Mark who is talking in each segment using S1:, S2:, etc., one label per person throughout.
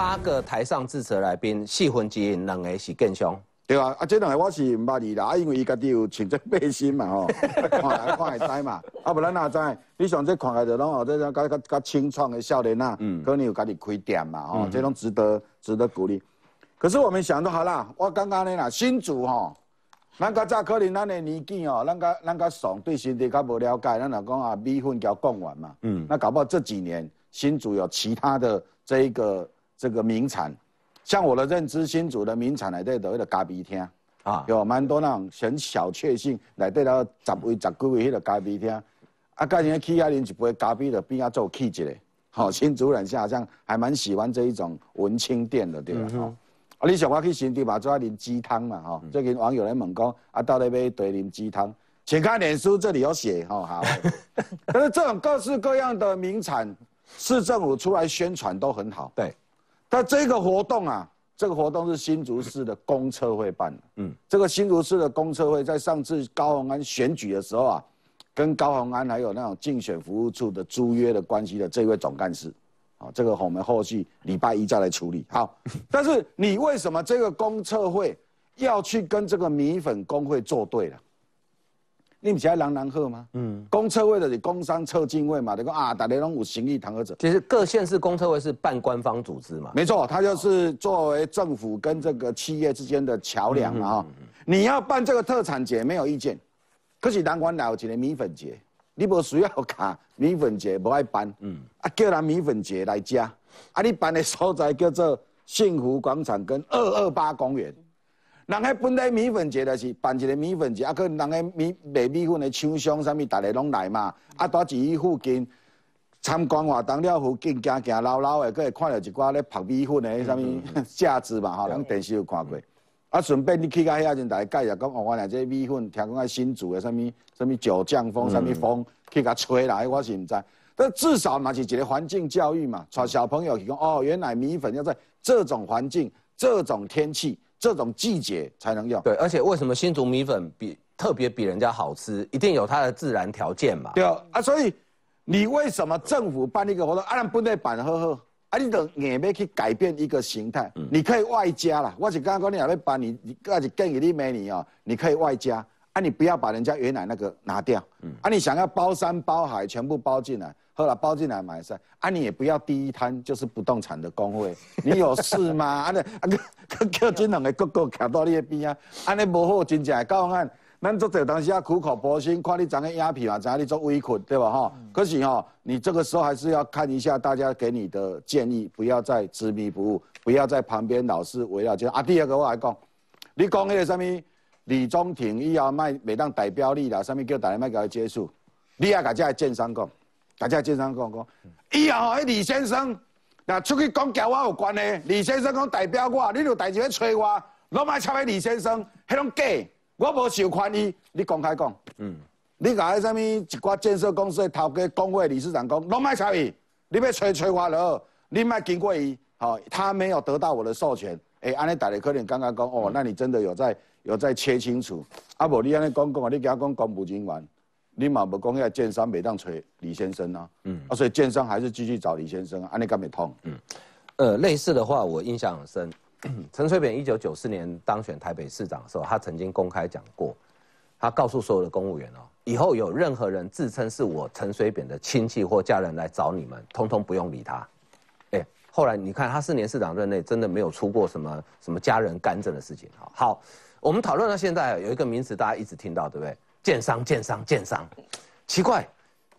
S1: 八个台上致辞来宾，四分之一两个是更凶。
S2: 对啊，啊，这两个我是唔捌你啦，啊，因为伊家己有穿这背心嘛吼，看来看会知嘛，啊，不然哪知？你像这看来就拢哦，这种较较较清创的少年呐，嗯，可能有家己开店嘛，吼，这种值得值得鼓励。可是我们想都好啦，我刚刚呢啦，新竹吼，咱较早可能咱的年纪哦，咱较咱较怂，对新地较无了解，咱老讲啊，米粉叫贡丸嘛，嗯，那搞不好这几年新竹有其他的这一个这个名产。像我的认知，新竹的名产来对的，那个咖啡厅啊，有蛮多那种很小确幸来对到十位、十几位迄个咖啡厅，啊，家人去遐啉一杯咖啡的，边啊做气质嘞，好，新竹人好像还蛮喜欢这一种文青店的，对吧？哈，啊，你想我去新竹嘛，做啉鸡汤嘛，哈，最近网友来问讲，啊，到底要对啉鸡汤？请看脸书这里有写，哈，好。但是这种各式各样的名产，市政府出来宣传都很好，
S1: 对。
S2: 但这个活动啊，这个活动是新竹市的公车会办的。嗯，这个新竹市的公车会在上次高鸿安选举的时候啊，跟高鸿安还有那种竞选服务处的租约的关系的这位总干事，啊，这个我们后续礼拜一再来处理。好，但是你为什么这个公测会要去跟这个米粉工会作对了？你不是爱人人好吗？嗯，公车位的是工商测进位嘛？你讲啊，大家拢有行义堂而者。
S1: 其实各县市公车位是半官方组织嘛？
S2: 没错，它就是作为政府跟这个企业之间的桥梁啊。你要办这个特产节没有意见，可是南关有一个米粉节，你不需要卡米粉节不爱办。嗯，啊叫人米粉节来加，啊你办的所在叫做幸福广场跟二二八公园。人迄本来米粉节就是办一个米粉节，啊，可人迄米卖米粉的厂商啥物，大家拢来嘛。啊，住伫伊附近参观活动了，附近行行绕绕的，佫会看到一寡咧拍米粉的迄啥物架子嘛，吼，咱电视有看过。啊，顺便你去到遐阵，大家介绍讲，哦，原来这米粉听讲啊新煮的啥物啥物九降风啥物风，去甲吹来，我是毋知。但至少嘛是一个环境教育嘛，带小朋友去讲，哦，原来米粉要在这种环境、这种天气。这种季节才能用。
S1: 对，而且为什么新竹米粉比特别比人家好吃，一定有它的自然条件嘛？
S2: 对啊，啊，所以你为什么政府办一个活动，啊，不内板呵呵，啊，你等硬要去改变一个形态，你可以外加啦。我是刚刚讲你还要办，你你而且建议你美女哦，你可以外加，啊，你不要把人家原来那个拿掉，嗯啊，你想要包山包海全部包进来。后来包进来买噻，啊你也不要第一摊就是不动产的工会，你有事吗？啊那啊叫叫这两个哥哥徛到你的边啊，安尼无好，真正高案，咱做这当时啊苦口婆心，看你长个鸦皮嘛，知你做委屈对吧哈？可是哈，你这个时候还是要看一下大家给你的建议，不要再执迷不悟，不要在旁边老是围绕就啊。第二个我来讲，你讲那个什么李宗廷以后卖每当代表你啦，什么叫大家卖给他接触？你也甲这建商讲。大家经常讲讲，以后迄李先生那出去讲交我有关的，李先生讲代表我，你有代志要催我，拢卖插迄李先生，迄种假，我无受款伊，你公开讲，嗯，你甲迄什么一寡建设公司的头家工会理事长讲，拢卖插伊，你要催催我了，你卖经过伊，好，他没有得到我的授权，哎，安尼大家可能刚刚讲，哦，那你真的有在有再切清楚，啊无你安尼讲讲，你讲讲公务人员。你嘛无讲遐建商每当找李先生啊，嗯，啊，所以建商还是继续找李先生，安尼敢袂通？嗯，
S1: 呃，类似的话我印象很深，陈水扁一九九四年当选台北市长的时候，他曾经公开讲过，他告诉所有的公务员哦，以后有任何人自称是我陈水扁的亲戚或家人来找你们，通通不用理他。哎，后来你看他四年市长任内，真的没有出过什么什么家人干政的事情。好，好，我们讨论到现在有一个名词大家一直听到，对不对？建商，建商，建商，奇怪，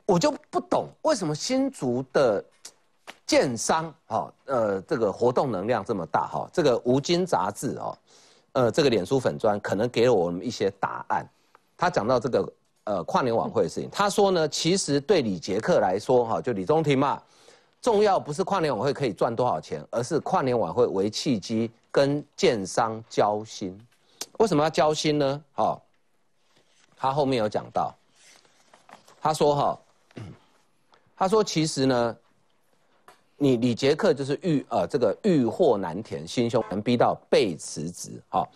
S1: 我就不懂为什么新竹的建商，哈，呃，这个活动能量这么大，哈，这个吴京杂志，哦，呃，这个脸书粉砖可能给了我们一些答案。他讲到这个呃跨年晚会的事情，他说呢，其实对李杰克来说，哈，就李宗廷嘛，重要不是跨年晚会可以赚多少钱，而是跨年晚会为契机跟建商交心。为什么要交心呢？好。他后面有讲到，他说哈，他说其实呢，你李杰克就是欲呃这个欲壑难填，心胸能逼到被辞职哈，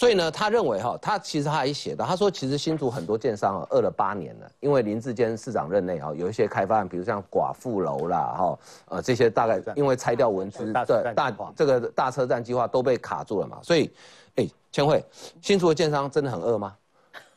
S1: 所以呢，他认为哈，他其实他还写到，他说其实新竹很多建商饿了八年了，因为林志坚市长任内哈，有一些开发案，比如像寡妇楼啦哈，呃这些大概因为拆掉文资
S3: 对
S1: 大这个大车站计划都被卡住了嘛，所以，哎，千惠，新竹的建商真的很饿吗？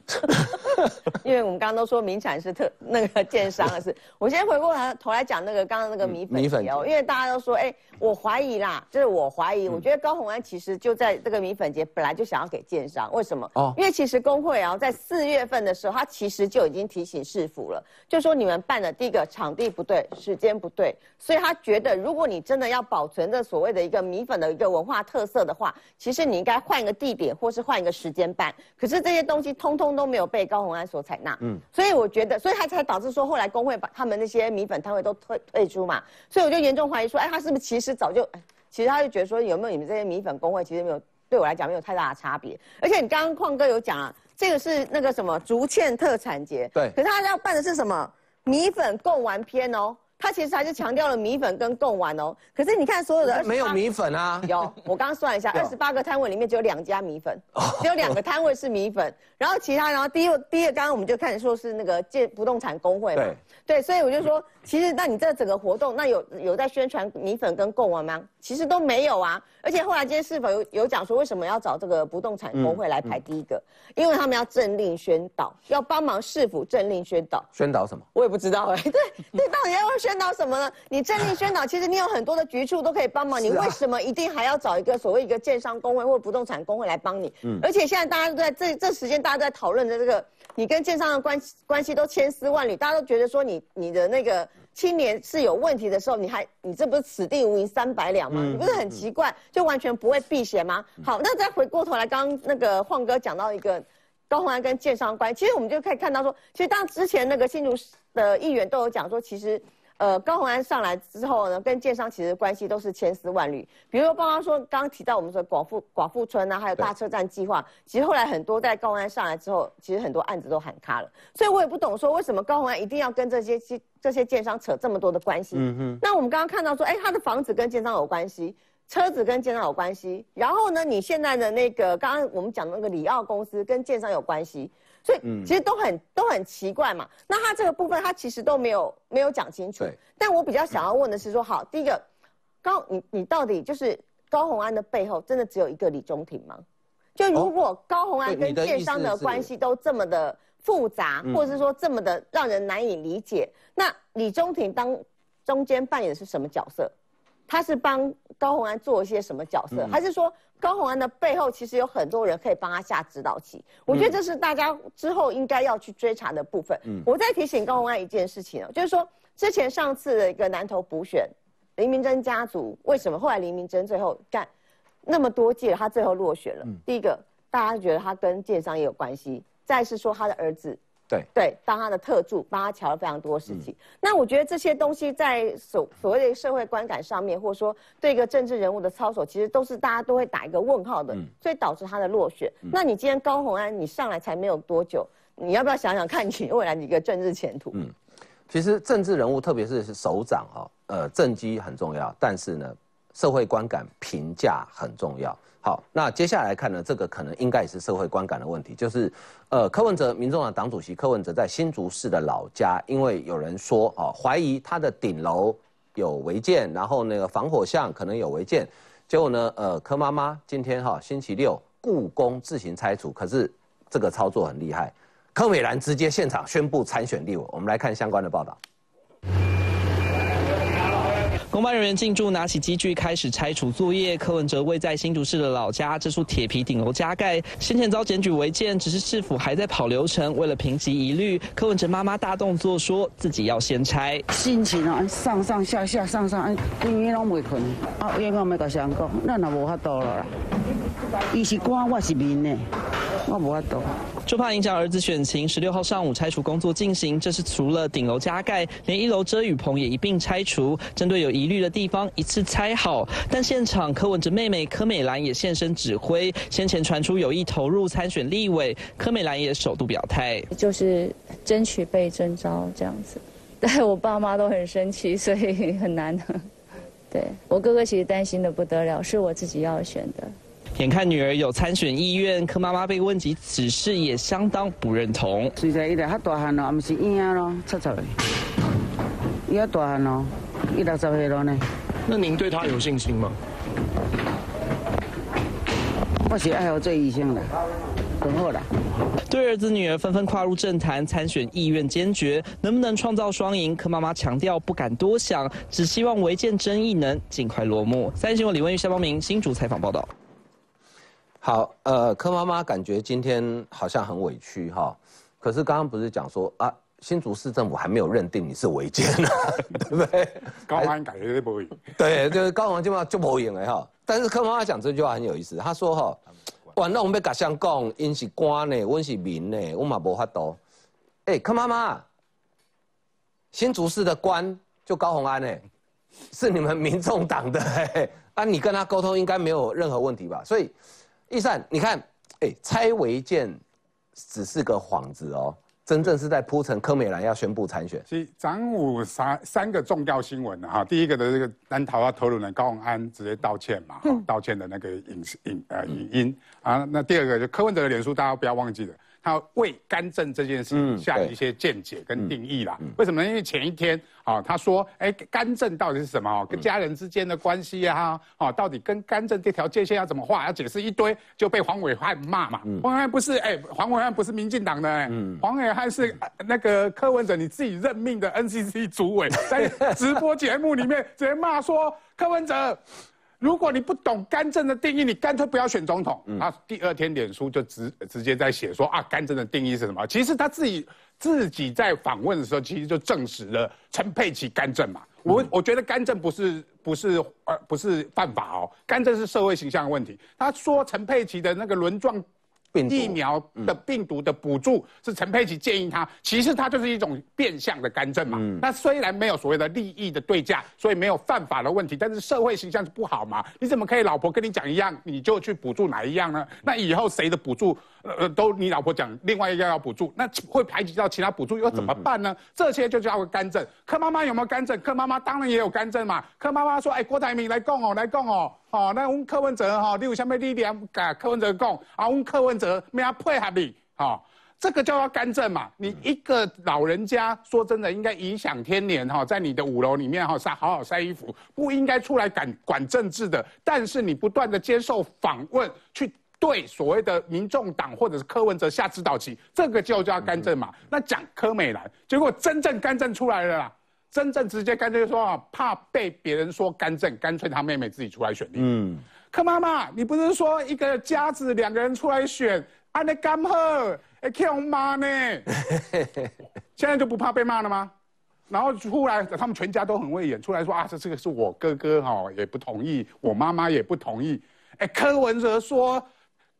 S4: 因为我们刚刚都说名产是特那个建商的事，我先回过头来讲那个刚刚那个米粉米粉哦，因为大家都说，哎，我怀疑啦，就是我怀疑，我觉得高鸿安其实就在这个米粉节本来就想要给建商，为什么？哦，因为其实工会啊，在四月份的时候，他其实就已经提醒市府了，就说你们办的第一个场地不对，时间不对，所以他觉得如果你真的要保存这所谓的一个米粉的一个文化特色的话，其实你应该换一个地点，或是换一个时间办。可是这些东西通通都没有被高鸿安所采纳，嗯，所以我觉得，所以他才导致说后来工会把他们那些米粉摊位都退退出嘛，所以我就严重怀疑说，哎，他是不是其实早就，其实他就觉得说，有没有你们这些米粉工会其实没有对我来讲没有太大的差别，而且你刚刚矿哥有讲啊，这个是那个什么竹堑特产节，
S1: 对，
S4: 可是他要办的是什么？米粉贡丸篇哦。他其实还是强调了米粉跟贡丸哦，可是你看所有的
S1: 没有米粉啊，
S4: 有，我刚刚算一下，二十八个摊位里面只有两家米粉，只有两个摊位是米粉，然后其他，然后第一第二，刚刚我们就看说是那个建不动产工会嘛，对，对，所以我就说，其实那你这整个活动，那有有在宣传米粉跟贡丸吗？其实都没有啊，而且后来今天是否有有讲说为什么要找这个不动产工会来排第一个？因为他们要政令宣导，要帮忙市府政令宣导，
S1: 宣导什么？
S4: 我也不知道哎，对，对，到底要宣。宣导什么呢？你政令宣导，其实你有很多的局处都可以帮忙。你为什么一定还要找一个所谓一个建商工会或不动产工会来帮你？嗯，而且现在大家都在这这时间，大家都在讨论的这个，你跟建商的关系关系都千丝万缕，大家都觉得说你你的那个青年是有问题的时候，你还你这不是此地无银三百两吗？你不是很奇怪，就完全不会避嫌吗？好，那再回过头来，刚刚那个晃哥讲到一个高鸿安跟建商关系，其实我们就可以看到说，其实当之前那个新竹的议员都有讲说，其实。呃，高鸿安上来之后呢，跟建商其实关系都是千丝万缕。比如说，包括说刚刚提到我们说寡妇寡妇村啊，还有大车站计划，其实后来很多在高鸿安上来之后，其实很多案子都喊卡了。所以我也不懂说为什么高鸿安一定要跟这些这些建商扯这么多的关系。嗯哼。那我们刚刚看到说，哎，他的房子跟建商有关系，车子跟建商有关系，然后呢，你现在的那个刚刚我们讲的那个里奥公司跟建商有关系。所以其实都很都很奇怪嘛。那他这个部分他其实都没有没有讲清楚。但我比较想要问的是说，好，第一个，高你你到底就是高红安的背后真的只有一个李中庭吗？就如果高红安跟建商的关系都这么的复杂，或者是说这么的让人难以理解，那李中庭当中间扮演的是什么角色？他是帮高红安做一些什么角色？还是说？高鸿安的背后其实有很多人可以帮他下指导棋，我觉得这是大家之后应该要去追查的部分。嗯我再提醒高鸿安一件事情哦，就是说之前上次的一个南投补选，林明珍家族为什么后来林明珍最后干那么多届，他最后落选了？第一个，大家觉得他跟建商也有关系；再是说他的儿子。
S1: 对
S4: 对，当他的特助，帮他瞧了非常多事情。那我觉得这些东西在所所谓的社会观感上面，或者说对一个政治人物的操守，其实都是大家都会打一个问号的，所以导致他的落选。那你今天高鸿安，你上来才没有多久，你要不要想想看你未来的一个政治前途？嗯，
S1: 其实政治人物，特别是首长哈，呃，政绩很重要，但是呢，社会观感评价很重要。好，那接下来看呢，这个可能应该也是社会观感的问题，就是，呃，柯文哲，民众党党主席柯文哲在新竹市的老家，因为有人说，哦，怀疑他的顶楼有违建，然后那个防火巷可能有违建，结果呢，呃，柯妈妈今天哈星期六故宫自行拆除，可是这个操作很厉害，柯美兰直接现场宣布参选立委，我们来看相关的报道。
S5: 公办人员进驻，拿起机具开始拆除作业。柯文哲位在新竹市的老家，这处铁皮顶楼加盖，先前遭检举违建，只是市府还在跑流程。为了平息疑虑，柯文哲妈妈大动作，说自己要先拆。
S6: 心情啊，上上下下，上上，规个拢袂困。啊，冤枉没甲谁讲，咱也无法度了啦。伊是官，我是民呢，我无法度。
S5: 就怕影响儿子选情，十六号上午拆除工作进行。这是除了顶楼加盖，连一楼遮雨棚也一并拆除。针对有疑虑的地方，一次拆好。但现场柯文哲妹妹柯美兰也现身指挥。先前传出有意投入参选立委，柯美兰也首度表态，
S7: 就是争取被征召这样子。对我爸妈都很生气，所以很难。对我哥哥其实担心的不得了，是我自己要选的。
S5: 眼看女儿有参选意愿，柯妈妈被问及此事也相当不认同。
S6: 现在伊来较大汉咯，毋是婴咯，七十岁，伊较大汉咯，伊六十岁了呢。
S3: 那您对他有信心吗？
S6: 我是爱好做医生的，很好啦。
S5: 对儿子女儿纷纷跨入政坛参选，意愿坚决，能不能创造双赢？柯妈妈强调不敢多想，只希望违建争议能尽快落幕。三立新闻李文玉、夏邦明新竹采访报道。
S1: 好，呃，柯妈妈感觉今天好像很委屈哈，可是刚刚不是讲说啊，新竹市政府还没有认定你是违建呢，对不对？
S8: 高安改的不会。
S1: 对，就是高雄基本上就无用的哈。但是柯妈妈讲这句话很有意思，他说哈，哇，那我们要甲相讲，因是官呢，阮是民呢，我嘛无法度。哎，柯妈妈，新竹市的官就高鸿安呢，是你们民众党的，啊，你跟他沟通应该没有任何问题吧？所以，易善，你看，哎，拆违建只是个幌子哦。真正是在铺陈柯美兰要宣布参选。
S8: 其实张武三三个重要新闻哈，第一个的这个南桃啊投入人高永安直接道歉嘛，道歉的那个影影呃影音啊，那第二个就柯文哲的脸书，大家不要忘记了。他为干政这件事情下一些见解跟定义啦。为什么呢？因为前一天啊，他说，哎，干政到底是什么？跟家人之间的关系啊，啊，到底跟干政这条界限要怎么画？要解释一堆，就被黄伟汉骂嘛。黄伟汉不是，哎，黄伟汉不是民进党的，哎，黄伟汉是那个柯文哲你自己任命的 NCC 主委，在直播节目里面直接骂说柯文哲。如果你不懂干政的定义，你干脆不要选总统。啊，第二天脸书就直直接在写说啊，干政的定义是什么？其实他自己自己在访问的时候，其实就证实了陈佩琪干政嘛。我我觉得干政不是不是呃不是犯法哦，干政是社会形象的问题。他说陈佩琪的那个轮状。疫苗的病毒的补助是陈佩琪建议他，其实他就是一种变相的干政嘛。那虽然没有所谓的利益的对价，所以没有犯法的问题，但是社会形象是不好嘛？你怎么可以老婆跟你讲一样，你就去补助哪一样呢？那以后谁的补助呃都你老婆讲另外一个要补助，那会排挤到其他补助又怎么办呢？这些就叫干政。柯妈妈有没有干政？柯妈妈当然也有干政嘛。柯妈妈说：“哎，郭台铭来供哦，来供哦。”哦，那阮柯文哲哈，你有什么力量甲柯文哲讲？啊，阮柯文哲没要配合你，哈，这个叫做干政嘛。你一个老人家，说真的，应该颐享天年哈，在你的五楼里面哈晒好好晒衣服，不应该出来管管政治的。但是你不断的接受访问，去对所谓的民众党或者是柯文哲下指导棋，这个就叫干政嘛。那讲柯美兰，结果真正干政出来了啦。真正直接干脆说啊，怕被别人说干政，干脆他妹妹自己出来选。嗯，柯妈妈，你不是说一个家子两个人出来选，安尼干喝，会叫骂呢？现在就不怕被骂了吗？然后出来，他们全家都很会演，出来说啊，这这个是我哥哥哈，也不同意，我妈妈也不同意。哎，柯文哲说。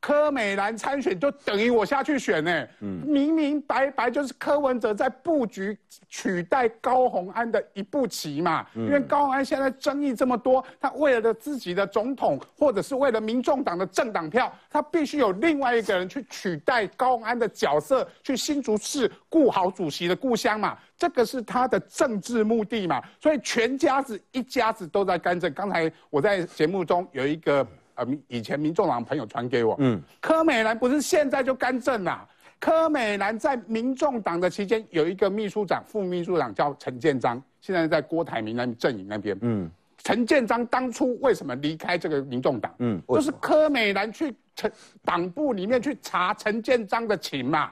S8: 柯美兰参选就等于我下去选呢，明明白白就是柯文哲在布局取代高鸿安的一步棋嘛。因为高鸿安现在争议这么多，他为了自己的总统，或者是为了民众党的政党票，他必须有另外一个人去取代高鸿安的角色，去新竹市顾好主席的故乡嘛。这个是他的政治目的嘛。所以全家子一家子都在干政。刚才我在节目中有一个。呃，以前民众党朋友传给我，嗯，柯美兰不是现在就干政啦。柯美兰在民众党的期间有一个秘书长、副秘书长叫陈建章，现在在郭台铭那阵营那边。嗯，陈建章当初为什么离开这个民众党？嗯，就是柯美兰去陈党部里面去查陈建章的情嘛。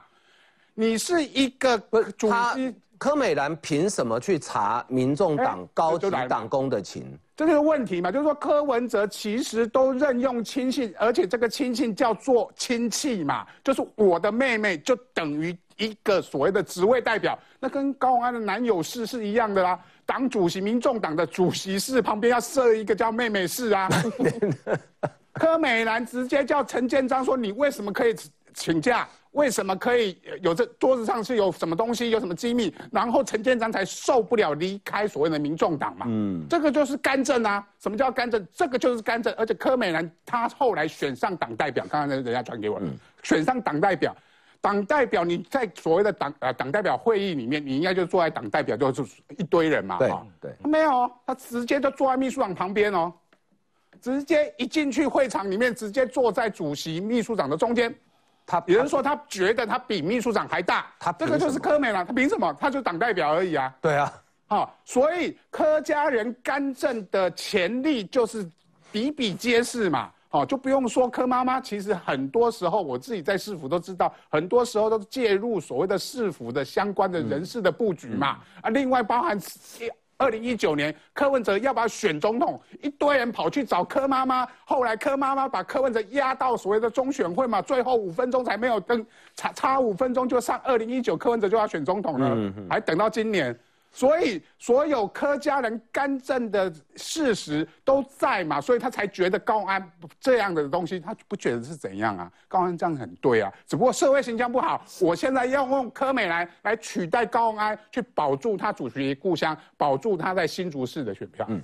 S8: 你是一个主席。
S1: 柯美兰凭什么去查民众党高级党工的情？
S8: 这个问题嘛，就是说柯文哲其实都任用亲信，而且这个亲信叫做亲戚嘛，就是我的妹妹就等于一个所谓的职位代表，那跟高安的男友室是一样的啦。党主席、民众党的主席室旁边要设一个叫妹妹室啊。柯美兰直接叫陈建章说：“你为什么可以请假？”为什么可以有这桌子上是有什么东西，有什么机密？然后陈建章才受不了离开所谓的民众党嘛？嗯，这个就是干政啊！什么叫干政？这个就是干政。而且柯美兰她后来选上党代表，刚刚人家传给我，选上党代表，党代表你在所谓的党呃党代表会议里面，你应该就坐在党代表就是一堆人嘛？
S1: 对对，
S8: 没有，他直接就坐在秘书长旁边哦。直接一进去会场里面，直接坐在主席秘书长的中间。
S1: 他
S8: 有人说他觉得他比秘书长还大，
S1: 他
S8: 这个就是柯美了，他凭什么？他就党代表而已啊。
S1: 对啊，
S8: 好、所以柯家人干政的潜力就是比比皆是嘛。好、就不用说柯妈妈，其实很多时候我自己在市府都知道，很多时候都介入所谓的市府的相关的人事的布局嘛。啊，另外包含二零一九年柯文哲要不要选总统，一堆人跑去找柯妈妈，后来柯妈妈把柯文哲压到所谓的中选会嘛，最后五分钟才没有登，差差五分钟就上二零一九柯文哲就要选总统了，还等到今年。所以所有柯家人干政的事实都在嘛，所以他才觉得高安这样的东西，他不觉得是怎样啊？高安这样很对啊，只不过社会形象不好，我现在要用柯美兰来取代高安，去保住他主席故乡，保住他在新竹市的选票。嗯，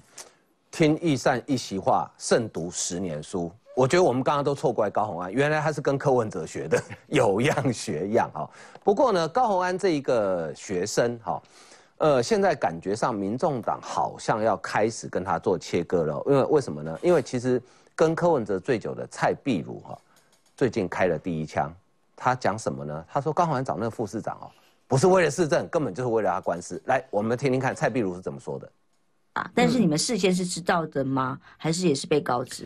S1: 听易善一席话，胜读十年书。我觉得我们刚刚都错怪高虹安，原来他是跟柯文哲学的，有样学样哈。不过呢，高虹安这一个学生哈。呃，现在感觉上，民众党好像要开始跟他做切割了。因为为什么呢？因为其实跟柯文哲最久的蔡壁如哈，最近开了第一枪。他讲什么呢？他说高虹安找那个副市长哦，不是为了市政，根本就是为了他官司。来，我们听听看蔡壁如是怎么说的。
S9: 啊，但是你们事先是知道的吗？还是也是被告知？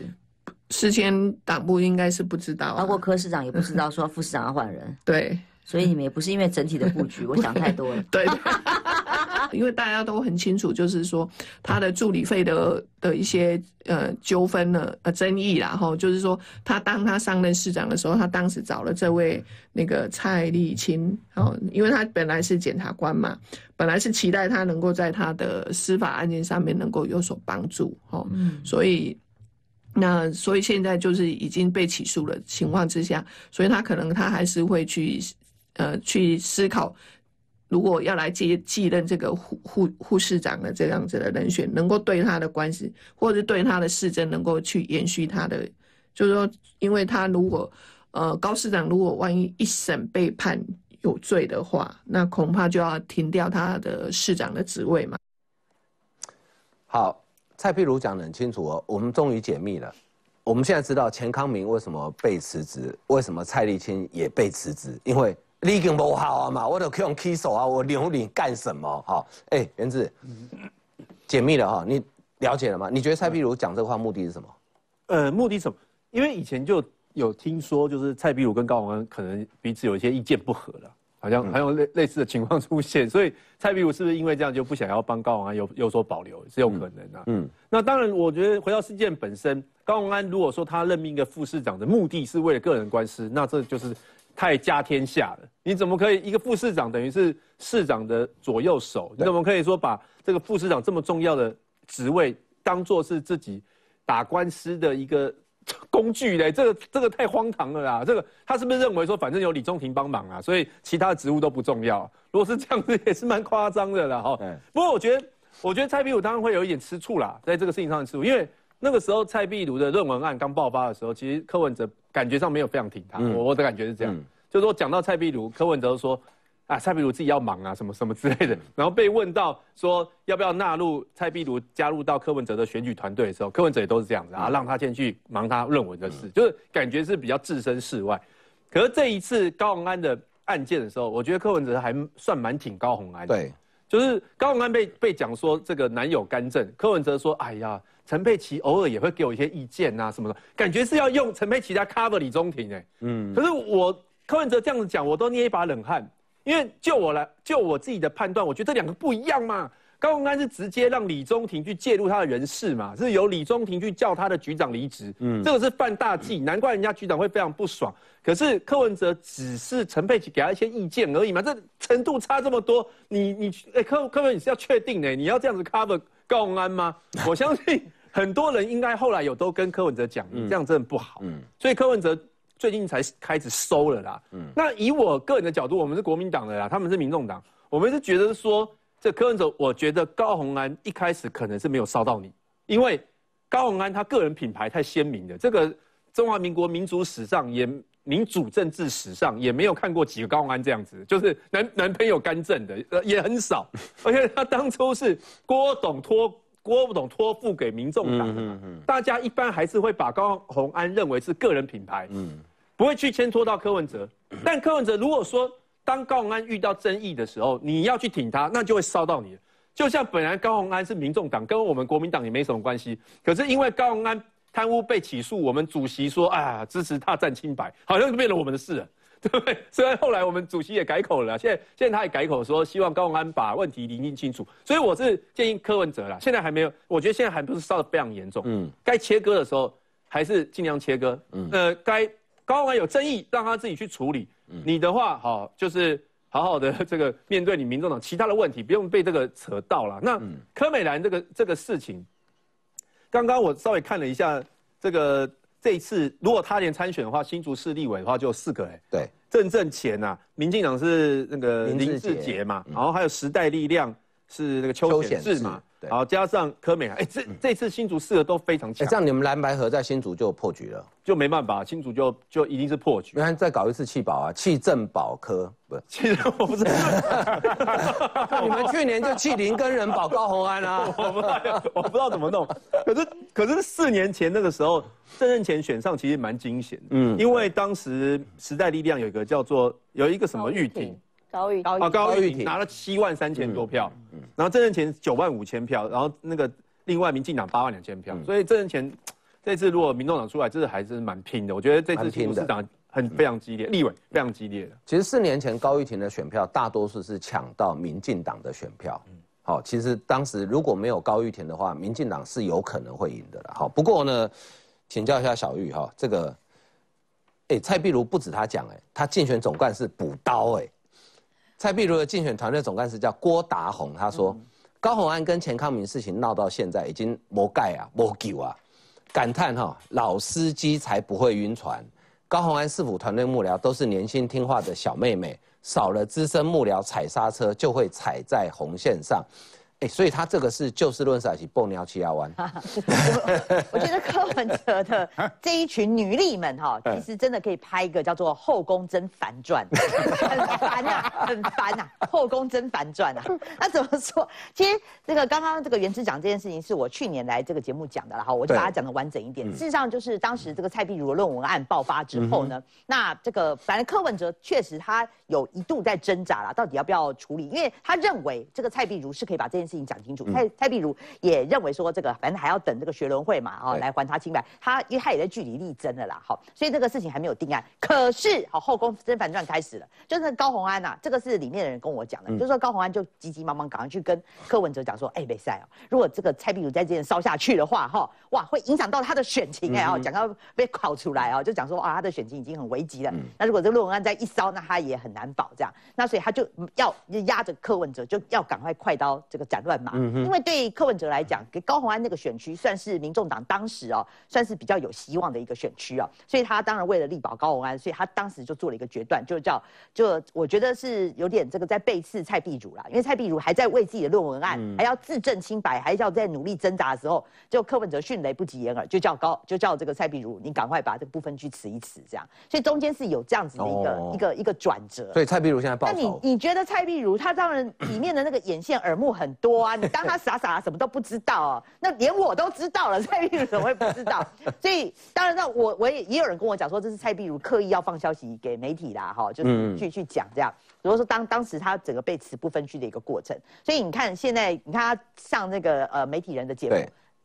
S10: 事先党部应该是不知道、啊，
S9: 包括柯市长也不知道说副市长要换人。
S10: 对，
S9: 所以你们也不是因为整体的布局，我想太多了。
S10: 对。因为大家都很清楚，就是说他的助理费的的一些呃纠纷呢呃争议啦，哈，就是说他当他上任市长的时候，他当时找了这位那个蔡立青，哦，因为他本来是检察官嘛，本来是期待他能够在他的司法案件上面能够有所帮助，哦，所以那所以现在就是已经被起诉了情况之下，所以他可能他还是会去呃去思考。如果要来接继任这个护护护士长的这样子的人选，能够对他的官司，或者对他的市政，能够去延续他的，就是说，因为他如果呃高市长如果万一一审被判有罪的话，那恐怕就要停掉他的市长的职位嘛。
S1: 好，蔡壁如讲得很清楚哦，我们终于解密了。我们现在知道钱康明为什么被辞职，为什么蔡立青也被辞职，因为。你已经不好啊嘛，我都可以用 K 手啊，我留你干什么？哈，哎，原子，解密了哈，你了解了吗？你觉得蔡壁如讲这话目的是什么？
S11: 呃，目的什么？因为以前就有听说，就是蔡壁如跟高宏安可能彼此有一些意见不合了，好像还有类类似的情况出现，所以蔡壁如是不是因为这样就不想要帮高宏安有有所保留，是有可能的。嗯，那当然，我觉得回到事件本身，高宏安如果说他任命一个副市长的目的是为了个人官司，那这就是。太家天下了，你怎么可以一个副市长等于是市长的左右手？你怎么可以说把这个副市长这么重要的职位当做是自己打官司的一个工具嘞？这个这个太荒唐了啦！这个他是不是认为说反正有李宗廷帮忙啊，所以其他职务都不重要？如果是这样子，也是蛮夸张的啦哈。不过我觉得，我觉得蔡壁如当然会有一点吃醋啦，在这个事情上的吃醋，因为那个时候蔡壁如的论文案刚爆发的时候，其实柯文哲。感觉上没有非常挺他，我我的感觉是这样，就是说讲到蔡壁如，柯文哲说啊，蔡壁如自己要忙啊，什么什么之类的。然后被问到说要不要纳入蔡壁如加入到柯文哲的选举团队的时候，柯文哲也都是这样子啊，让他先去忙他论文的事，就是感觉是比较置身事外。可是这一次高鸿安的案件的时候，我觉得柯文哲还算蛮挺高鸿安的。
S1: 对，
S11: 就是高鸿安被被讲说这个男友干政，柯文哲说哎呀。陈佩琪偶尔也会给我一些意见呐，什么的，感觉是要用陈佩琪来 cover 李宗廷哎，嗯，可是我柯文哲这样子讲，我都捏一把冷汗，因为就我来，就我自己的判断，我觉得这两个不一样嘛。高鸿安是直接让李宗廷去介入他的人事嘛，是由李宗廷去叫他的局长离职，嗯，这个是犯大忌，难怪人家局长会非常不爽。可是柯文哲只是陈佩琪给他一些意见而已嘛，这程度差这么多，你你哎柯柯文你是要确定哎，你要这样子 cover 高鸿安吗？我相信。很多人应该后来有都跟柯文哲讲，这样真的不好。嗯，所以柯文哲最近才开始收了啦。嗯，那以我个人的角度，我们是国民党的啦，他们是民众党，我们是觉得说，这柯文哲，我觉得高鸿安一开始可能是没有烧到你，因为高鸿安他个人品牌太鲜明了，这个中华民国民主史上也民主政治史上也没有看过几个高鸿安这样子，就是男男朋友干政的，呃也很少，而且他当初是郭董托。郭董托付给民众党大家一般还是会把高鸿安认为是个人品牌，嗯，不会去牵拖到柯文哲。但柯文哲如果说当高鸿安遇到争议的时候，你要去挺他，那就会烧到你。就像本来高鸿安是民众党，跟我们国民党也没什么关系，可是因为高鸿安贪污被起诉，我们主席说啊支持他站清白，好像就变了我们的事了。对不对？虽然后来我们主席也改口了，现在现在他也改口说，希望高鸿安把问题厘清清楚。所以我是建议柯文哲啦，现在还没有，我觉得现在还不是烧的非常严重。嗯，该切割的时候还是尽量切割。嗯，呃，该高鸿安有争议，让他自己去处理。嗯你的话，好，就是好好的这个面对你民众党其他的问题，不用被这个扯到了。那柯美兰这个这个事情，刚刚我稍微看了一下这个。这一次如果他连参选的话，新竹市立委的话就四个哎，
S1: 对，
S11: 郑正前呐，民进党是那个林志杰嘛，然后还有时代力量是那个邱显志嘛。然后加上柯美，哎，这这次新竹四个都非常强。
S1: 这样你们蓝白河在新竹就破局了，
S11: 就没办法，新竹就就一定是破局。
S1: 你看再搞一次弃保啊，弃政保科不？
S11: 其实我不知道，
S1: 你们去年就弃林跟人保高红安啊，
S11: 我不知道，我不知道怎么弄。可是可是四年前那个时候，郑任前选上其实蛮惊险的，嗯，因为当时时代力量有一个叫做有一个什么玉婷。
S4: 高玉高
S11: 啊，高玉婷拿了七万三千多票，然后郑任前九万五千票，然后那个另外民进党八万两千票，所以郑任前这次如果民众党出来，这次还是蛮拼的。我觉得这次新市长很非常激烈，立委非常激烈的。
S1: 其实四年前高玉婷的选票大多数是抢到民进党的选票，好，其实当时如果没有高玉婷的话，民进党是有可能会赢的了。好，不过呢，请教一下小玉哈，这个，哎，蔡壁如不止他讲，哎，他竞选总干事补刀，哎。蔡壁如的竞选团队总干事叫郭达宏，他说高虹安跟钱康明事情闹到现在已经魔盖啊魔久啊，感叹哈老司机才不会晕船，高虹安市府团队幕僚都是年轻听话的小妹妹，少了资深幕僚踩刹车就会踩在红线上。哎，所以他这个是就事论事还是蹦尿七亚湾？
S12: 我觉得柯文哲的 这一群女力们哈，其实真的可以拍一个叫做《后宫甄嬛传》，很烦啊，很烦啊，《后宫甄嬛传》啊。那怎么说？其实这个刚刚这个袁之讲这件事情是我去年来这个节目讲的了哈，我就把它讲的完整一点。事实上就是当时这个蔡碧如的论文案爆发之后呢，那这个反正柯文哲确实他有一度在挣扎了，到底要不要处理？因为他认为这个蔡碧如是可以把这件事情讲清楚。蔡蔡碧如也认为说这个反正还要等这个学伦会嘛，哦，来还他清白。他因为他也在据理力争的啦，好，所以这个事情还没有定案。可是好，后宫甄嬛传开始了，就是高红安呐，这个是里面的人跟我讲的，就是说高红安就急急忙忙赶快去跟柯文哲讲说，哎，没赛哦，如果这个蔡碧如在这边烧下去的话，哈，哇，会影响到他的选情哎，哦，讲到被考出来哦，就讲说啊，他的选情已经很危急了。那如果这个论文案再一烧，那他也很难保这样。那所以他就要压着柯文哲，就要赶快快刀这个斩乱麻。因为对柯文哲来讲，给高虹安那个选区算是民众党当时哦，算是比较有希望的一个选区哦，所以他当然为了力保高虹安，所以他当时就做了一个决断，就叫就我觉得是有点这个在背刺蔡壁如啦，因为蔡壁如还在为自己的论文案还要自证清白，还要在努力挣扎的时候，就柯文哲迅雷不及掩耳，就叫高就叫这个蔡壁如，你赶快把这个部分去辞一辞，这样，所以中间是有这样子的一个一个一个转折。
S1: 所以蔡壁如现在报
S12: 那你你觉得蔡壁如他当然里面的那个眼线耳目很多啊，你当他傻傻什么都不知道哦，那连我都知道了，蔡壁如怎么会不知道？所以当然，那我我也也有人跟我讲说，这是蔡壁如刻意要放消息给媒体啦，哈，就是去去讲这样。如果说当当时他整个被辞不分区的一个过程，所以你看现在你看他上那个呃媒体人的节目。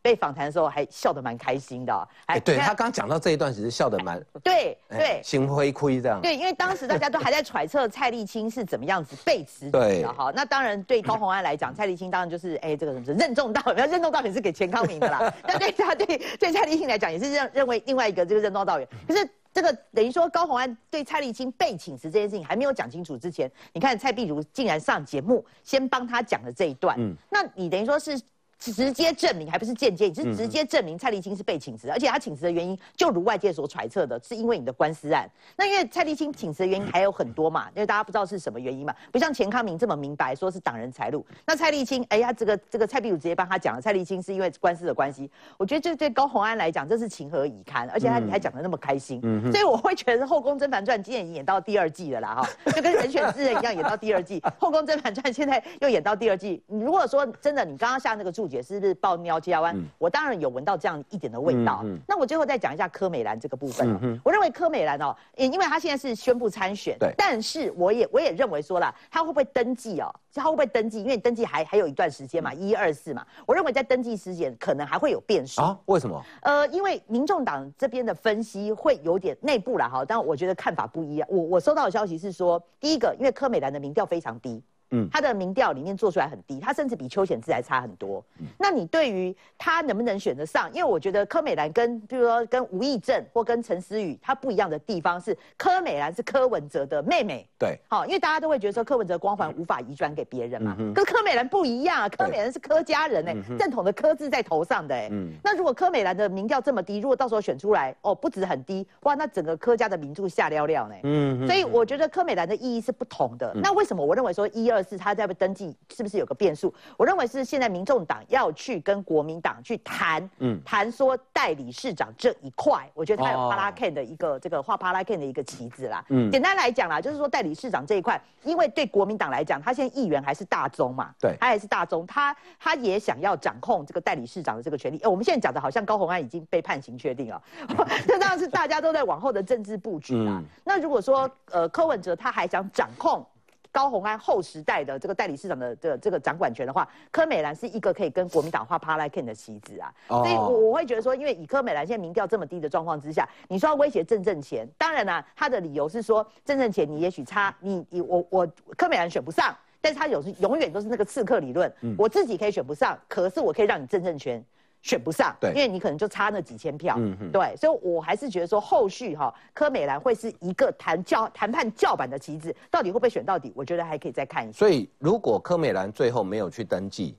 S12: 被访谈的时候还笑得蛮开心的，
S1: 哎，对他刚讲到这一段，其实笑得蛮
S12: 对对，
S1: 心灰灰这样。
S12: 对，因为当时大家都还在揣测蔡立青是怎么样子被辞
S1: 职
S12: 的哈。那当然对高红安来讲，蔡立青当然就是哎这个什么任重道远，任重道远是给钱康明的啦。但对他对对蔡立青来讲也是认认为另外一个这个任重道远。可是这个等于说高红安对蔡立青被请辞这件事情还没有讲清楚之前，你看蔡碧如竟然上节目先帮他讲了这一段，嗯，那你等于说是。直接证明还不是间接，你是直接证明蔡立青是被请辞，而且他请辞的原因就如外界所揣测的，是因为你的官司案。那因为蔡立青请辞的原因还有很多嘛，因为大家不知道是什么原因嘛，不像钱康明这么明白，说是党人财路。那蔡立青，哎呀，这个这个蔡壁如直接帮他讲了，蔡立青是因为官司的关系。我觉得这对高鸿安来讲，这是情何以堪，而且他你还讲的那么开心，所以我会觉得《后宫甄嬛传》今年已经演到第二季了啦，哈，就跟《人选之人》一样演到第二季，《后宫甄嬛传》现在又演到第二季。你如果说真的，你刚刚下那个注。杜姐是不是爆尿交湾？我当然有闻到这样一点的味道。那我最后再讲一下柯美兰这个部分、哦。
S1: 嗯
S12: 我认为柯美兰哦，因因为她现在是宣布参选，
S1: 对
S12: 但是我也我也认为说了，她会不会登记哦？她会不会登记？因为登记还还有一段时间嘛，一二四嘛。我认为在登记时间可能还会有变数。
S1: 啊？为什么？
S12: 呃，因为民众党这边的分析会有点内部了，哈，但我觉得看法不一样。我我收到的消息是说，第一个，因为柯美兰的民调非常低，
S1: 嗯
S12: 他的民调里面做出来很低，他甚至比邱显志还差很多。嗯那你对于他能不能选得上？因为我觉得柯美兰跟，比如说跟吴义正或跟陈思宇，他不一样的地方是，柯美兰是柯文哲的妹妹。
S1: 对，
S12: 好，因为大家都会觉得说柯文哲光环无法移转给别人嘛，
S1: 嗯
S12: 跟柯美兰不一样啊，柯美兰是柯家人哎、
S1: 嗯
S12: 正统的柯字在头上的哎、
S1: 嗯
S12: 那如果柯美兰的民调这么低，如果到时候选出来，哦，不止很低，哇，那整个柯家的名著下撂撂呢。
S1: 嗯
S12: 所以我觉得柯美兰的意义是不同的。
S1: 嗯
S12: 那为什么我认为说一二四他在不登记是不是有个变数？我认为是现在民众党要去跟国民党去谈，
S1: 嗯
S12: 谈说代理市长这一块，我觉得他有
S1: 哦
S12: 帕拉 K 的一个这个画帕拉 K 的一个旗子啦。
S1: 嗯
S12: 简单来讲啦，就是说代理市长这一块，因为对国民党来讲，他现在议员还是大宗嘛，
S1: 对
S12: 他还是大宗，他他也想要掌控这个代理市长的这个权利。呃我们现在讲的好像高红安已经被判刑确定了，这当然是大家都在往后的政治布局啦。
S1: 嗯
S12: 那如果说呃柯文哲他还想掌控。高鸿安后时代的这个代理市长的这个这个掌管权的话，柯美兰是一个可以跟国民党画帕拉 Ken 的棋子啊，
S1: 哦。
S12: 所以我我会觉得说，因为以柯美兰现在民调这么低的状况之下，你说要威胁郑正前，当然啦、他的理由是说郑正前你也许差你你我我柯美兰选不上，但是他有时永远都是那个刺客理论，
S1: 嗯。
S12: 我自己可以选不上，可是我可以让你郑正权选不上，
S1: 对
S12: 因为你可能就差那几千票，对，所以我还是觉得说后续哈、柯美兰会是一个谈教谈判叫板的旗子，到底会不会选到底，我觉得还可以再看一下。
S1: 所以如果柯美兰最后没有去登记，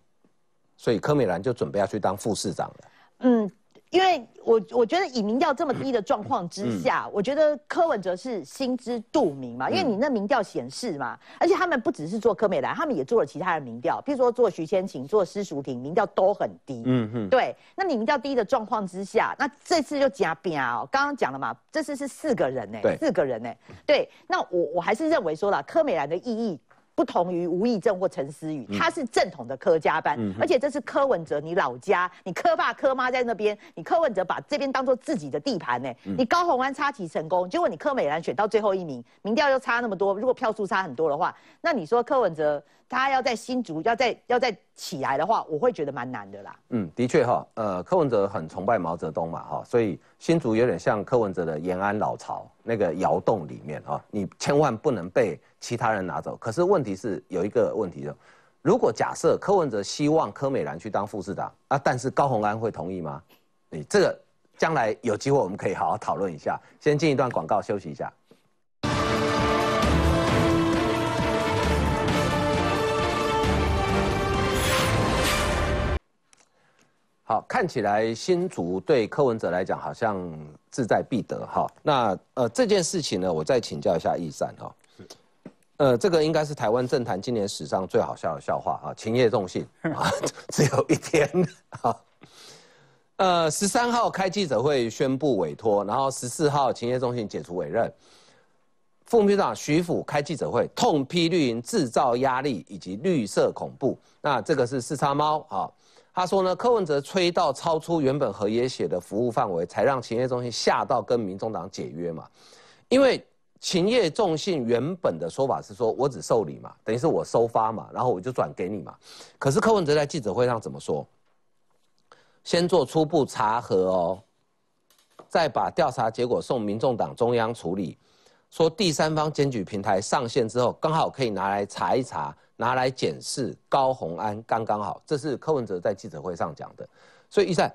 S1: 所以柯美兰就准备要去当副市长了。
S12: 嗯，因为我我觉得以民调这么低的状况之下，
S1: 嗯
S12: 我觉得柯文哲是心知肚明嘛，因为你那民调显示嘛，而且他们不只是做柯美兰，他们也做了其他的民调，比如说做徐千晴、做施淑婷，民调都很低。
S1: 嗯哼，
S12: 对，那你民调低的状况之下，那这次就加变哦。刚刚讲了嘛，这次是四个人呢、
S1: 对
S12: 四个人呢、对，那我我还是认为说了，柯美兰的意义。不同于吴义正或陈思宇，他是正统的科家班，
S1: 嗯
S12: 而且这是柯文哲你老家，你柯爸柯妈在那边，你柯文哲把这边当做自己的地盘呢、
S1: 嗯。
S12: 你高虹安插旗成功，结果你柯美兰选到最后一名，民调又差那么多，如果票数差很多的话，那你说柯文哲他要在新竹要再要再起来的话，我会觉得蛮难的啦。
S1: 嗯，的确哈，呃，柯文哲很崇拜毛泽东嘛哈，所以新竹有点像柯文哲的延安老巢那个窑洞里面啊，你千万不能被其他人拿走。可是问题是有一个问题的，如果假设柯文哲希望柯美兰去当副市长啊，但是高虹安会同意吗？你这个将来有机会我们可以好好讨论一下。先进一段广告休息一下。好，看起来新竹对柯文哲来讲好像志在必得哈。那呃这件事情呢，我再请教一下易善哈。呃，这个应该是台湾政坛今年史上最好笑的笑话啊！情业重信 啊，只有一天啊。呃，十三号开记者会宣布委托，然后十四号情业中信解除委任。副秘书长徐府开记者会，痛批绿营制造压力以及绿色恐怖。那这个是四叉猫啊，他说呢，柯文哲吹到超出原本合约写的服务范围，才让情业中心吓到跟民众党解约嘛。因为勤业重信原本的说法是说，我只受理嘛，等于是我收发嘛，然后我就转给你嘛。可是柯文哲在记者会上怎么说？先做初步查核哦，再把调查结果送民众党中央处理。说第三方检举平台上线之后，刚好可以拿来查一查，拿来检视高红安，刚刚好。这是柯文哲在记者会上讲的。所以一赛，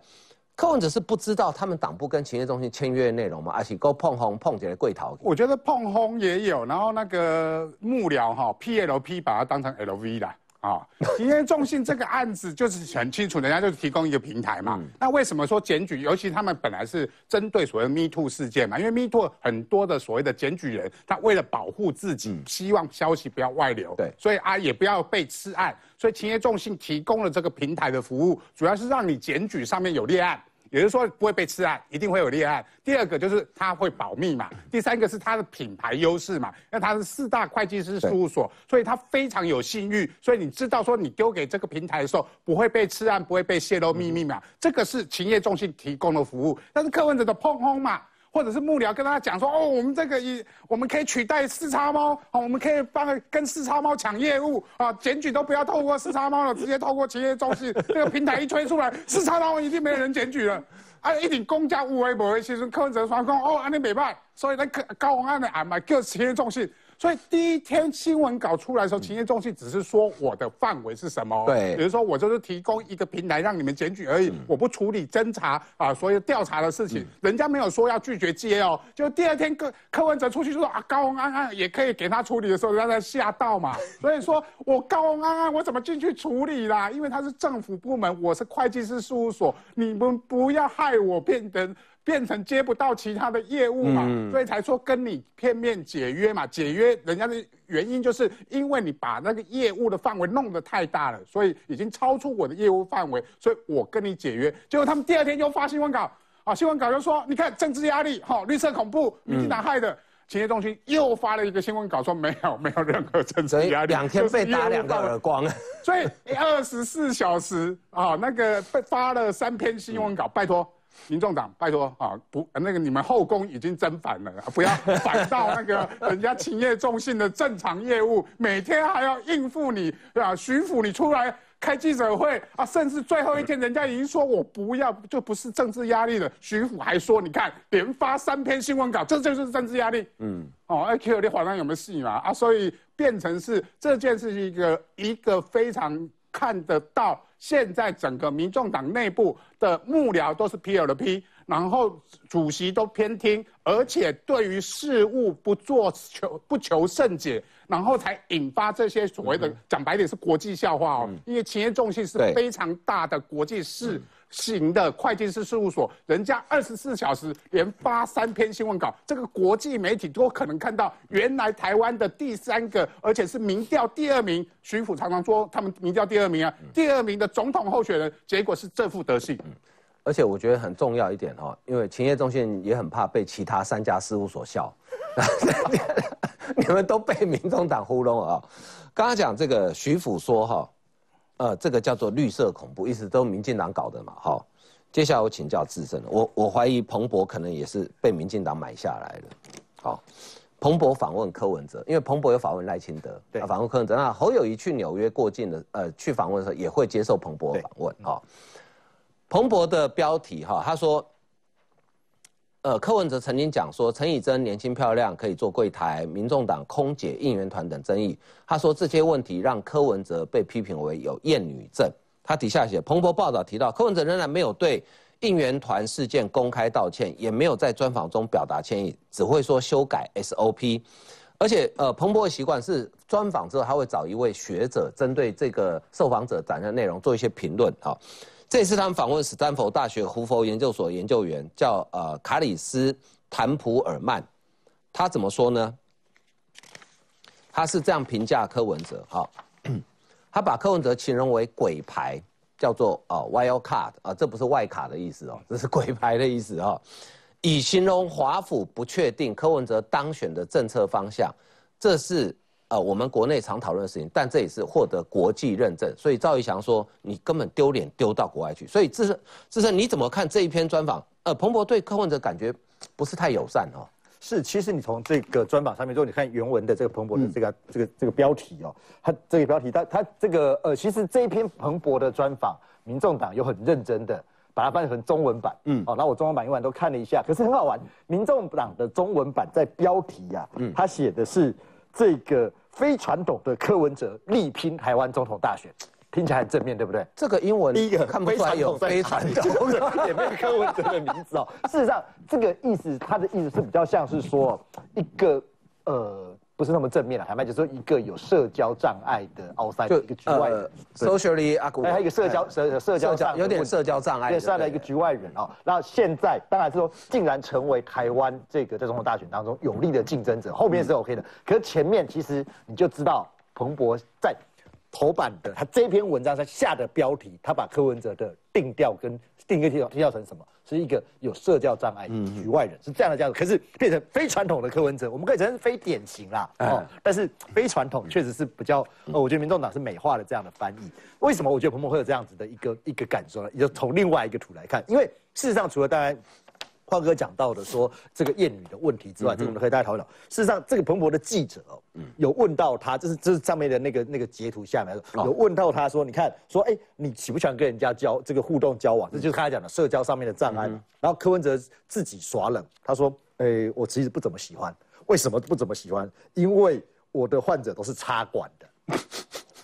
S1: 柯文哲是不知道他们党部跟企业中心签约的内容吗？而且够碰红碰起来跪逃。
S8: 我觉得碰轰也有，然后那个幕僚哈 PLP 把它当成 LV 啦。啊，今天中信这个案子就是很清楚，人家就是提供一个平台嘛。那为什么说检举？尤其他们本来是针对所谓的 Me Too 事件嘛，因为 Me Too 很多的所谓的检举人，他为了保护自己，希望消息不要外流，
S1: 对，
S8: 所以啊也不要被吃案，所以勤业中信提供了这个平台的服务，主要是让你检举上面有立案。也就是说不会被吃案，一定会有立案。第二个就是它会保密嘛，第三个是它的品牌优势嘛，那它是四大会计师事务所，所以它非常有信誉，所以你知道说你丢给这个平台的时候不会被吃案，不会被泄露秘密嘛，这个是企业中心提供的服务。但是客文者的碰轰嘛。或者是幕僚跟他讲说，哦，我们这个以我们可以取代四叉猫，哦，我们可以帮跟四叉猫抢业务啊，检举都不要透过四叉猫了，直接透过企业中心这个平台一推出来，四叉猫一定没有人检举了，啊，一顶公家无微不为，其实柯文哲说讲，哦，安尼没办，所以那个高红安的案嘛，叫企业中心。所以第一天新闻稿出来的时候，勤业中心只是说我的范围是什么？
S1: 对，
S8: 比如说我就是提供一个平台让你们检举而已，我不处理侦查啊，所有调查的事情，人家没有说要拒绝接哦。就第二天柯柯文哲出去就说啊，高鸿安安也可以给他处理的时候，让他吓到嘛。所以说我高鸿安安我怎么进去处理啦？因为他是政府部门，我是会计师事务所，你们不要害我变成。变成接不到其他的业务嘛，所以才说跟你片面解约嘛。解约人家的原因就是因为你把那个业务的范围弄得太大了，所以已经超出我的业务范围，所以我跟你解约。结果他们第二天又发新闻稿，啊，新闻稿就说你看政治压力，哈，绿色恐怖，民进党害的。企业中心又发了一个新闻稿说没有，没有任何政治压力，
S1: 两天被打两个耳光。
S8: 所以二十四小时啊，那个被发了三篇新闻稿，拜托。民众党，拜托啊，不，那个你们后宫已经真反了，不要反到那个 人家勤业中心的正常业务，每天还要应付你，对吧？徐府你出来开记者会啊，甚至最后一天人家已经说我不要，就不是政治压力了。徐府还说，你看连发三篇新闻稿，这就是政治压力。嗯，哦，A Q 你好像有没有戏嘛？啊，所以变成是这件事情一个一个非常。看得到，现在整个民众党内部的幕僚都是 P L 的 P，然后主席都偏听，而且对于事务不做求不求甚解，然后才引发这些所谓的讲白点是国际笑话哦，因为企业重心是非常大的国际事。型的会计师事务所，人家二十四小时连发三篇新闻稿，这个国际媒体都可能看到，原来台湾的第三个，而且是民调第二名，徐府常常说他们民调第二名啊，第二名的总统候选人，结果是这副德性。
S1: 而且我觉得很重要一点哈，因为勤业中心也很怕被其他三家事务所笑，你们都被民众党糊弄啊。刚刚讲这个徐府说哈。呃，这个叫做绿色恐怖，意思都民进党搞的嘛，好。接下来我请教智胜，我我怀疑彭博可能也是被民进党买下来的。好，彭博访问柯文哲，因为彭博有访问赖清德，对，访问柯文哲。那侯友谊去纽约过境的，呃，去访问的时候也会接受彭博访问。好，彭博的标题哈，他说。呃，柯文哲曾经讲说，陈以贞年轻漂亮，可以做柜台，民众党空姐应援团等争议。他说这些问题让柯文哲被批评为有厌女症。他底下写，彭博报道提到，柯文哲仍然没有对应援团事件公开道歉，也没有在专访中表达歉意，只会说修改 SOP。而且，呃，彭博的习惯是专访之后，他会找一位学者，针对这个受访者展示内容做一些评论。好。这次他们访问斯坦福大学胡佛研究所研究员，叫呃卡里斯坦普尔曼，他怎么说呢？他是这样评价柯文哲，好，他把柯文哲形容为鬼牌，叫做呃 wild card 啊，这不是外卡的意思哦，这是鬼牌的意思哦，以形容华府不确定柯文哲当选的政策方向，这是。呃，我们国内常讨论的事情，但这也是获得国际认证。所以赵一翔说，你根本丢脸丢到国外去。所以自身自身你怎么看这一篇专访？呃，彭博对柯文哲感觉不是太友善哦。
S13: 是，其实你从这个专访上面，如果你看原文的这个彭博的这个这个这个标题哦，他这个标题，他他这个呃，其实这一篇彭博的专访，民众党有很认真的把它翻译成中文版，嗯，哦，那我中文版、英文都看了一下，可是很好玩，民众党的中文版在标题呀，嗯，他写的是这个。非传统的柯文哲力拼台湾总统大选，听起来很正面，对不对？
S1: 这个英文
S13: 第一个
S1: 看不出来有非传统，
S13: 也没有柯文哲的名字哦。事实上，这个意思，他的意思是比较像是说一个呃。不是那么正面了，坦白就是说一个有社交障碍的奥赛，就一个局外人
S1: ，socially 阿古，
S13: 还有一个社交社社交障，
S1: 有点社交障碍，
S13: 算了一个局外人哦。那现在当然是说，竟然成为台湾这个在总统大选当中有力的竞争者，后面是 OK 的。可是前面其实你就知道，彭博在头版的他这篇文章他下的标题，他把柯文哲的定调跟定个调定调成什么？是一个有社交障碍、局外人，是这样的这样子。可是变成非传统的柯文哲，我们可以承认是非典型啦，哦，但是非传统确实是比较，呃，我觉得民众党是美化了这样的翻译。为什么我觉得彭彭会有这样子的一个一个感受呢？也就从另外一个图来看，因为事实上除了当然。花哥讲到的说这个艳女的问题之外，这个我们可以大家讨论。事实上，这个彭博的记者哦，有问到他，这是这是上面的那个那个截图下面有问到他说，你看说，哎，你喜不喜欢跟人家交这个互动交往？这就是刚才讲的社交上面的障碍。然后柯文哲自己耍冷，他说，哎，我其实不怎么喜欢。为什么不怎么喜欢？因为我的患者都是插管的，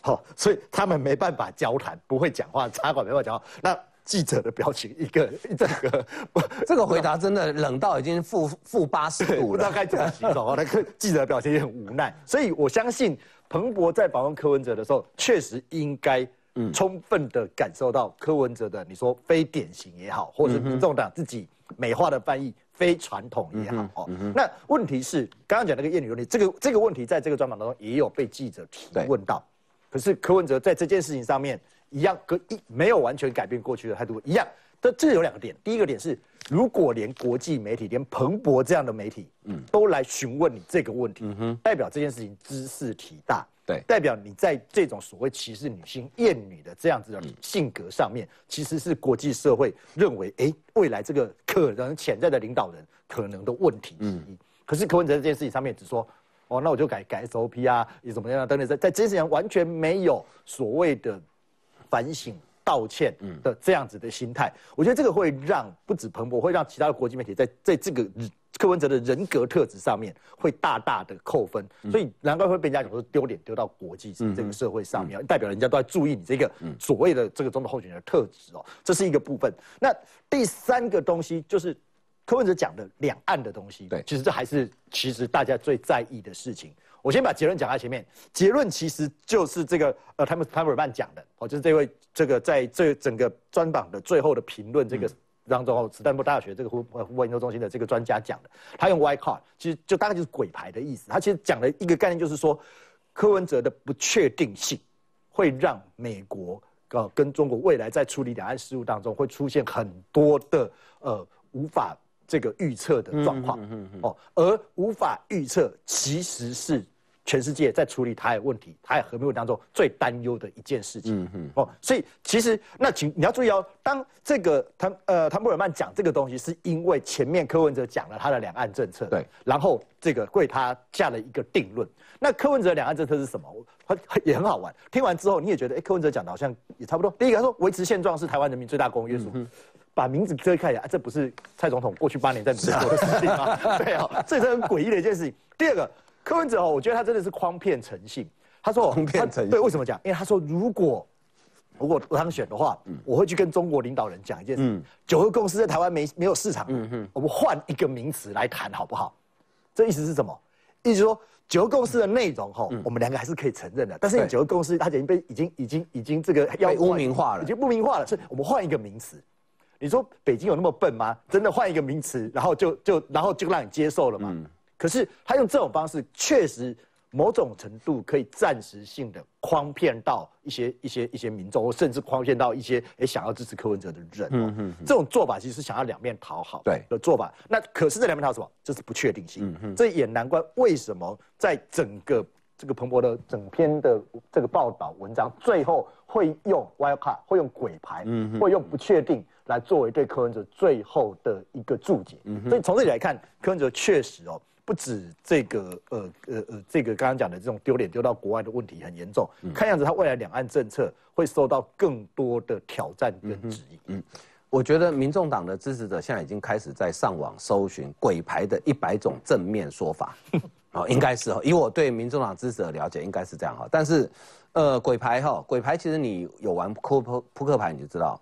S13: 好，所以他们没办法交谈，不会讲话，插管没办法讲话。那记者的表情，一个 这个，
S1: 这个回答真的冷到已经负负八十度了，
S13: 不知道该怎么形容。那个记者的表情也很无奈，所以我相信彭博在访问柯文哲的时候，确实应该充分的感受到柯文哲的你说非典型也好，或者是民众党自己美化的翻译非传统也好哦。那问题是刚刚讲那个艳女问题，这个这个问题在这个专访当中也有被记者提问到，可是柯文哲在这件事情上面。一样，跟一没有完全改变过去的态度一样。这这有两个点，第一个点是，如果连国际媒体，连彭博这样的媒体，嗯，都来询问你这个问题，嗯哼，代表这件事情知识体大，
S1: 对，
S13: 代表你在这种所谓歧视女性、厌女的这样子的性格上面，其实是国际社会认为，哎，未来这个可能潜在的领导人可能的问题之一。可是柯文哲这件事情上面只说，哦，那我就改改 SOP 啊，也怎么样等等，在在这件事情完全没有所谓的。反省、道歉的这样子的心态，我觉得这个会让不止彭博，会让其他的国际媒体在在这个柯文哲的人格特质上面会大大的扣分，所以难怪会被人家讲说丢脸丢到国际这个社会上面，代表人家都在注意你这个所谓的这个总统候选人的特质哦，这是一个部分。那第三个东西就是柯文哲讲的两岸的东西，
S1: 对，
S13: 其实这还是其实大家最在意的事情。我先把结论讲在前面，结论其实就是这个呃，他们潘尔曼讲的哦，就是这位这个在这整个专访的最后的评论这个当中哦，斯坦福大学这个胡胡文研究中心的这个专家讲的，他用 Y card，其实就大概就是鬼牌的意思。他其实讲了一个概念，就是说柯文哲的不确定性会让美国呃跟中国未来在处理两岸事务当中会出现很多的呃无法。这个预测的状况哦，而无法预测其实是全世界在处理台海问题、台海和平问题当中最担忧的一件事情哦。所以其实那请你要注意哦，当这个汤呃汤布尔曼讲这个东西，是因为前面柯文哲讲了他的两岸政策，
S1: 对，
S13: 然后这个为他下了一个定论。那柯文哲两岸政策是什么？他 也很好玩。听完之后你也觉得，哎，柯文哲讲的好像也差不多。第一个他说维持现状是台湾人民最大公约数。把名字遮开啊，这不是蔡总统过去八年在美国的事情吗？对啊，这是很诡异的一件事情。第二个，柯文哲哦，我觉得他真的是诓骗诚信。他说
S1: 诓骗诚信，
S13: 对，为什么讲？因为他说如果如果我当选的话，我会去跟中国领导人讲一件事：九合公司在台湾没没有市场，嗯我们换一个名词来谈好不好？这意思是什么？意思说九合公司的内容哈，我们两个还是可以承认的。但是九合公司它已经被已经已经已经这个
S1: 要污名化了，
S13: 已经不名化了，所以我们换一个名词。你说北京有那么笨吗？真的换一个名词，然后就就然后就让你接受了吗？可是他用这种方式，确实某种程度可以暂时性的诓骗到一些一些一些民众，或甚至诓骗到一些诶想要支持柯文哲的人。嗯嗯，这种做法其实是想要两面讨好的做法。那可是这两面讨好什么？就是不确定性。嗯这也难怪为什么在整个这个彭博的整篇的这个报道文章最后会用 wild card，会用鬼牌，嗯会用不确定。来作为对柯文哲最后的一个注解，嗯所以从这里来看，柯文哲确实哦，不止这个呃呃呃，这个刚刚讲的这种丢脸丢到国外的问题很严重，看样子他未来两岸政策会受到更多的挑战跟质疑。嗯，
S1: 我觉得民众党的支持者现在已经开始在上网搜寻鬼牌的一百种正面说法，哦，应该是哦，以我对民众党支持的了解，应该是这样哈。但是，呃，鬼牌哈，鬼牌其实你有玩扑扑扑克牌，你就知道。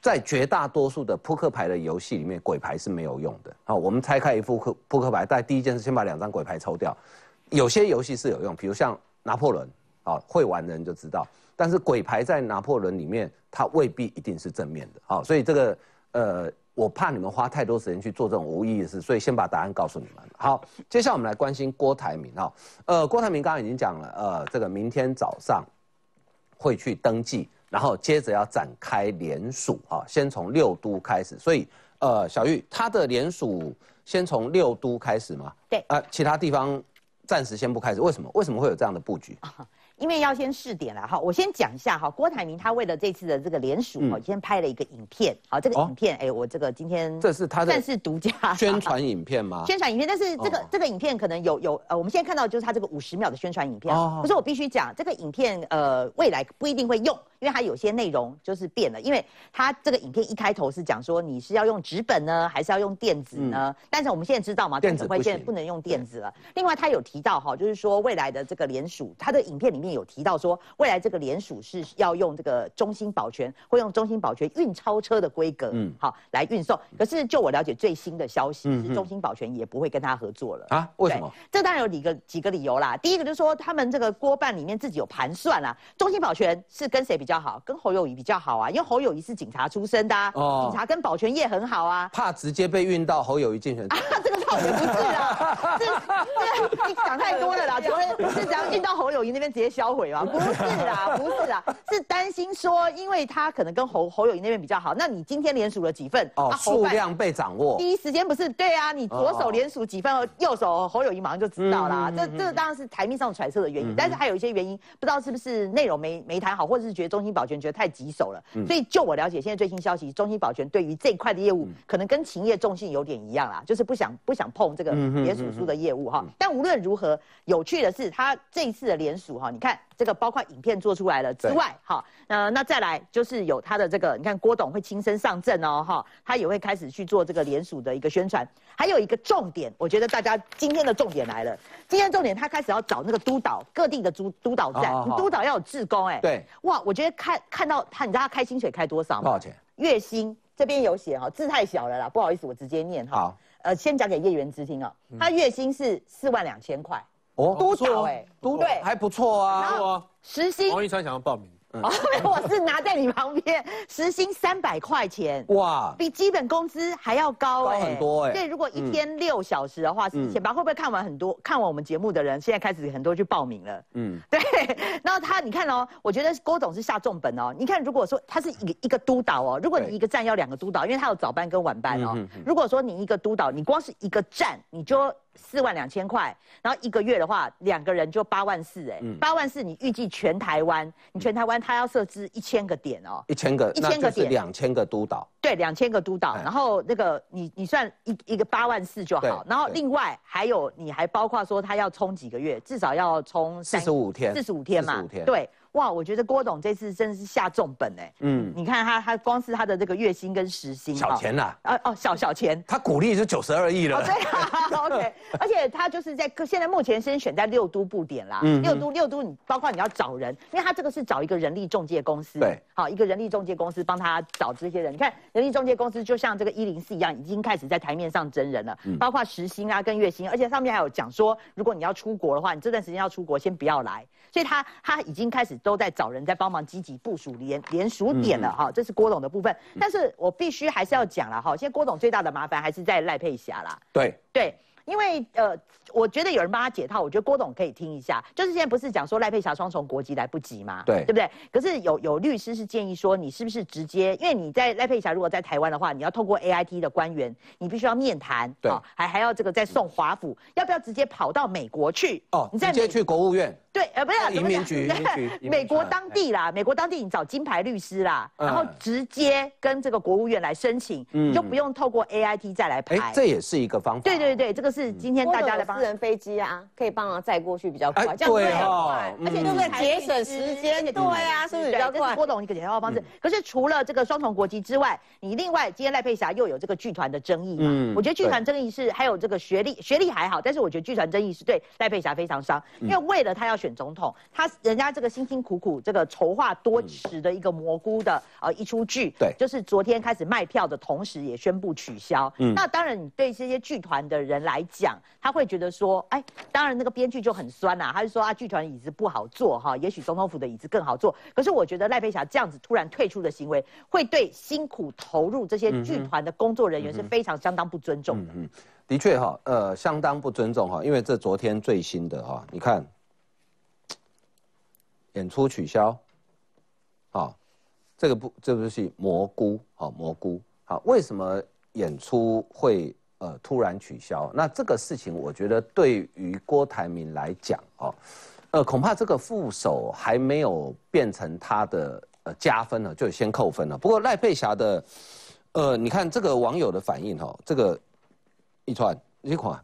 S1: 在绝大多数的扑克牌的游戏里面，鬼牌是没有用的。好，我们拆开一副扑扑克牌，但第一件事先把两张鬼牌抽掉。有些游戏是有用，比如像拿破仑，啊，会玩的人就知道。但是鬼牌在拿破仑里面，它未必一定是正面的。好，所以这个呃，我怕你们花太多时间去做这种无意义的事，所以先把答案告诉你们。好，接下来我们来关心郭台铭。哈，呃，郭台铭刚刚已经讲了，呃，这个明天早上。会去登记，然后接着要展开联署哈，先从六都开始。所以呃，小玉他的联署先从六都开始吗？
S12: 对
S1: 啊，其他地方暂时先不开始，为什么？为什么会有这样的布局？
S12: 因为要先试点了哈，我先讲一下哈，郭台铭他为了这次的这个联署哈，先拍了一个影片，好，这个影片哎，我这个今天
S1: 这是他的
S12: 算是独家
S1: 宣传影片吗？
S12: 宣传影片，但是这个这个影片可能有有呃，我们现在看到就是他这个五十秒的宣传影片，可是我必须讲这个影片呃，未来不一定会用，因为它有些内容就是变了，因为它这个影片一开头是讲说你是要用纸本呢，还是要用电子呢？但是我们现在知道嘛，
S1: 电子会
S12: 现在不能用电子了。另外他有提到哈，就是说未来的这个联署，他的影片里面有提到说。未来这个联署是要用这个中心保全，会用中心保全运钞车的规格，嗯，好来运送。可是就我了解最新的消息，是中心保全也不会跟他合作了
S1: 啊？为什么？
S12: 这当然有几个几个理由啦。第一个就是说，他们这个锅办里面自己有盘算啦。中心保全是跟谁比较好？跟侯友谊比较好啊，因为侯友谊是警察出身的，哦，警察跟保全业很好啊。
S1: 怕直接被运到侯友谊竞选？
S12: 啊，这个倒也不是啦，这这你想太多了啦。请问是只要运到侯友谊那边直接销毁吗？不是。是啦，不是啦，是担心说，因为他可能跟侯侯友谊那边比较好，那你今天连署了几份？
S1: 哦，数量被掌握，
S12: 第一时间不是对啊？你左手连署几份，右手侯友谊马上就知道啦。这这当然是台面上揣测的原因，但是还有一些原因，不知道是不是内容没没谈好，或者是觉得中心保全觉得太棘手了。所以就我了解，现在最新消息，中心保全对于这一块的业务，可能跟勤业重信有点一样啦，就是不想不想碰这个连署书的业务哈。但无论如何，有趣的是，他这一次的连署哈，你看。这个包括影片做出来了之外，哈，呃，那再来就是有他的这个，你看郭董会亲身上阵哦，哈，他也会开始去做这个联署的一个宣传。还有一个重点，我觉得大家今天的重点来了，今天重点他开始要找那个督导各地的督督导站，督导要有志工，哎，
S1: 对，
S12: 哇，我觉得看看到他，你知道他开薪水开多少吗？
S1: 多少钱？
S12: 月薪这边有写哈，字太小了啦，不好意思，我直接念哈。
S1: 好，
S12: 呃，先讲给叶元之听啊，他月薪是四万两千块。哦，督导哎，
S1: 督对，还不错啊。
S12: 然后时薪，
S11: 王一川想要报名。
S12: 哦，我是拿在你旁边，时薪三百块钱，哇，比基本工资还要高
S1: 哎，很多哎。
S12: 对，如果一天六小时的话是一千八，会不会看完很多看完我们节目的人，现在开始很多去报名了？嗯，对。然后他，你看哦，我觉得郭总是下重本哦。你看，如果说他是一一个督导哦，如果你一个站要两个督导，因为他有早班跟晚班哦。嗯如果说你一个督导，你光是一个站，你就。四万两千块，然后一个月的话，两个人就八万四，哎，八万四，你预计全台湾，你全台湾他要设置一千个点哦，
S1: 一千个，一千个点，两千个督导，
S12: 对，两千个督导，然后那个你你算一一个八万四就好，然后另外还有你还包括说他要充几个月，至少要充
S1: 四十五天，
S12: 四十五天嘛，对。哇，我觉得郭董这次真的是下重本哎，嗯，你看他他光是他的这个月薪跟时薪，
S1: 小钱呐，
S12: 啊哦小小钱，
S1: 他鼓励是九十二亿了，
S12: 对啊，OK，而且他就是在现在目前先选在六都布点啦，嗯六都六都你包括你要找人，因为他这个是找一个人力中介公司，
S1: 对，
S12: 好一个人力中介公司帮他找这些人，你看人力中介公司就像这个一零四一样，已经开始在台面上真人了，包括时薪啊跟月薪，而且上面还有讲说，如果你要出国的话，你这段时间要出国先不要来。所以他他已经开始都在找人在帮忙积极部署联联署点了哈，这是郭董的部分。但是我必须还是要讲了哈，现在郭董最大的麻烦还是在赖佩霞啦。
S1: 对
S12: 对。因为呃，我觉得有人帮他解套，我觉得郭董可以听一下。就是现在不是讲说赖佩霞双重国籍来不及吗？
S1: 对，
S12: 对不对？可是有有律师是建议说，你是不是直接？因为你在赖佩霞如果在台湾的话，你要透过 A I T 的官员，你必须要面谈，
S1: 对，
S12: 还还要这个再送华府，要不要直接跑到美国去？
S1: 哦，你直接去国务院？
S12: 对，呃，不是
S1: 移民局，
S12: 美国当地啦，美国当地你找金牌律师啦，然后直接跟这个国务院来申请，你就不用透过 A I T 再来排。
S1: 这也是一个方法。
S12: 对对对，这个是今天大家的。
S4: 私人飞机啊，可以帮忙载过去比较快，这样
S1: 对
S4: 快，而且就是节省时间。对啊，是不是比较快？
S12: 郭董一个解套方式。可是除了这个双重国籍之外，你另外今天赖佩霞又有这个剧团的争议嘛？我觉得剧团争议是还有这个学历，学历还好，但是我觉得剧团争议是对赖佩霞非常伤，因为为了他要选总统，他人家这个辛辛苦苦这个筹划多时的一个蘑菇的呃一出剧，
S1: 对，
S12: 就是昨天开始卖票的同时也宣布取消。嗯那当然，你对这些剧团的人来讲，他会觉得说，哎。当然，那个编剧就很酸呐，他就说啊，剧团椅子不好坐哈，也许总统府的椅子更好坐。可是我觉得赖佩霞这样子突然退出的行为，会对辛苦投入这些剧团的工作人员是非常相当不尊重的。嗯嗯，
S1: 的确哈，呃，相当不尊重哈，因为这昨天最新的哈，你看，演出取消，好，这个不这部戏蘑菇，好蘑菇，好，为什么演出会呃突然取消？那这个事情，我觉得对于郭台铭来讲，哦，呃，恐怕这个副手还没有变成他的呃加分了，就先扣分了。不过赖佩霞的，呃，你看这个网友的反应哈，这个一串一款，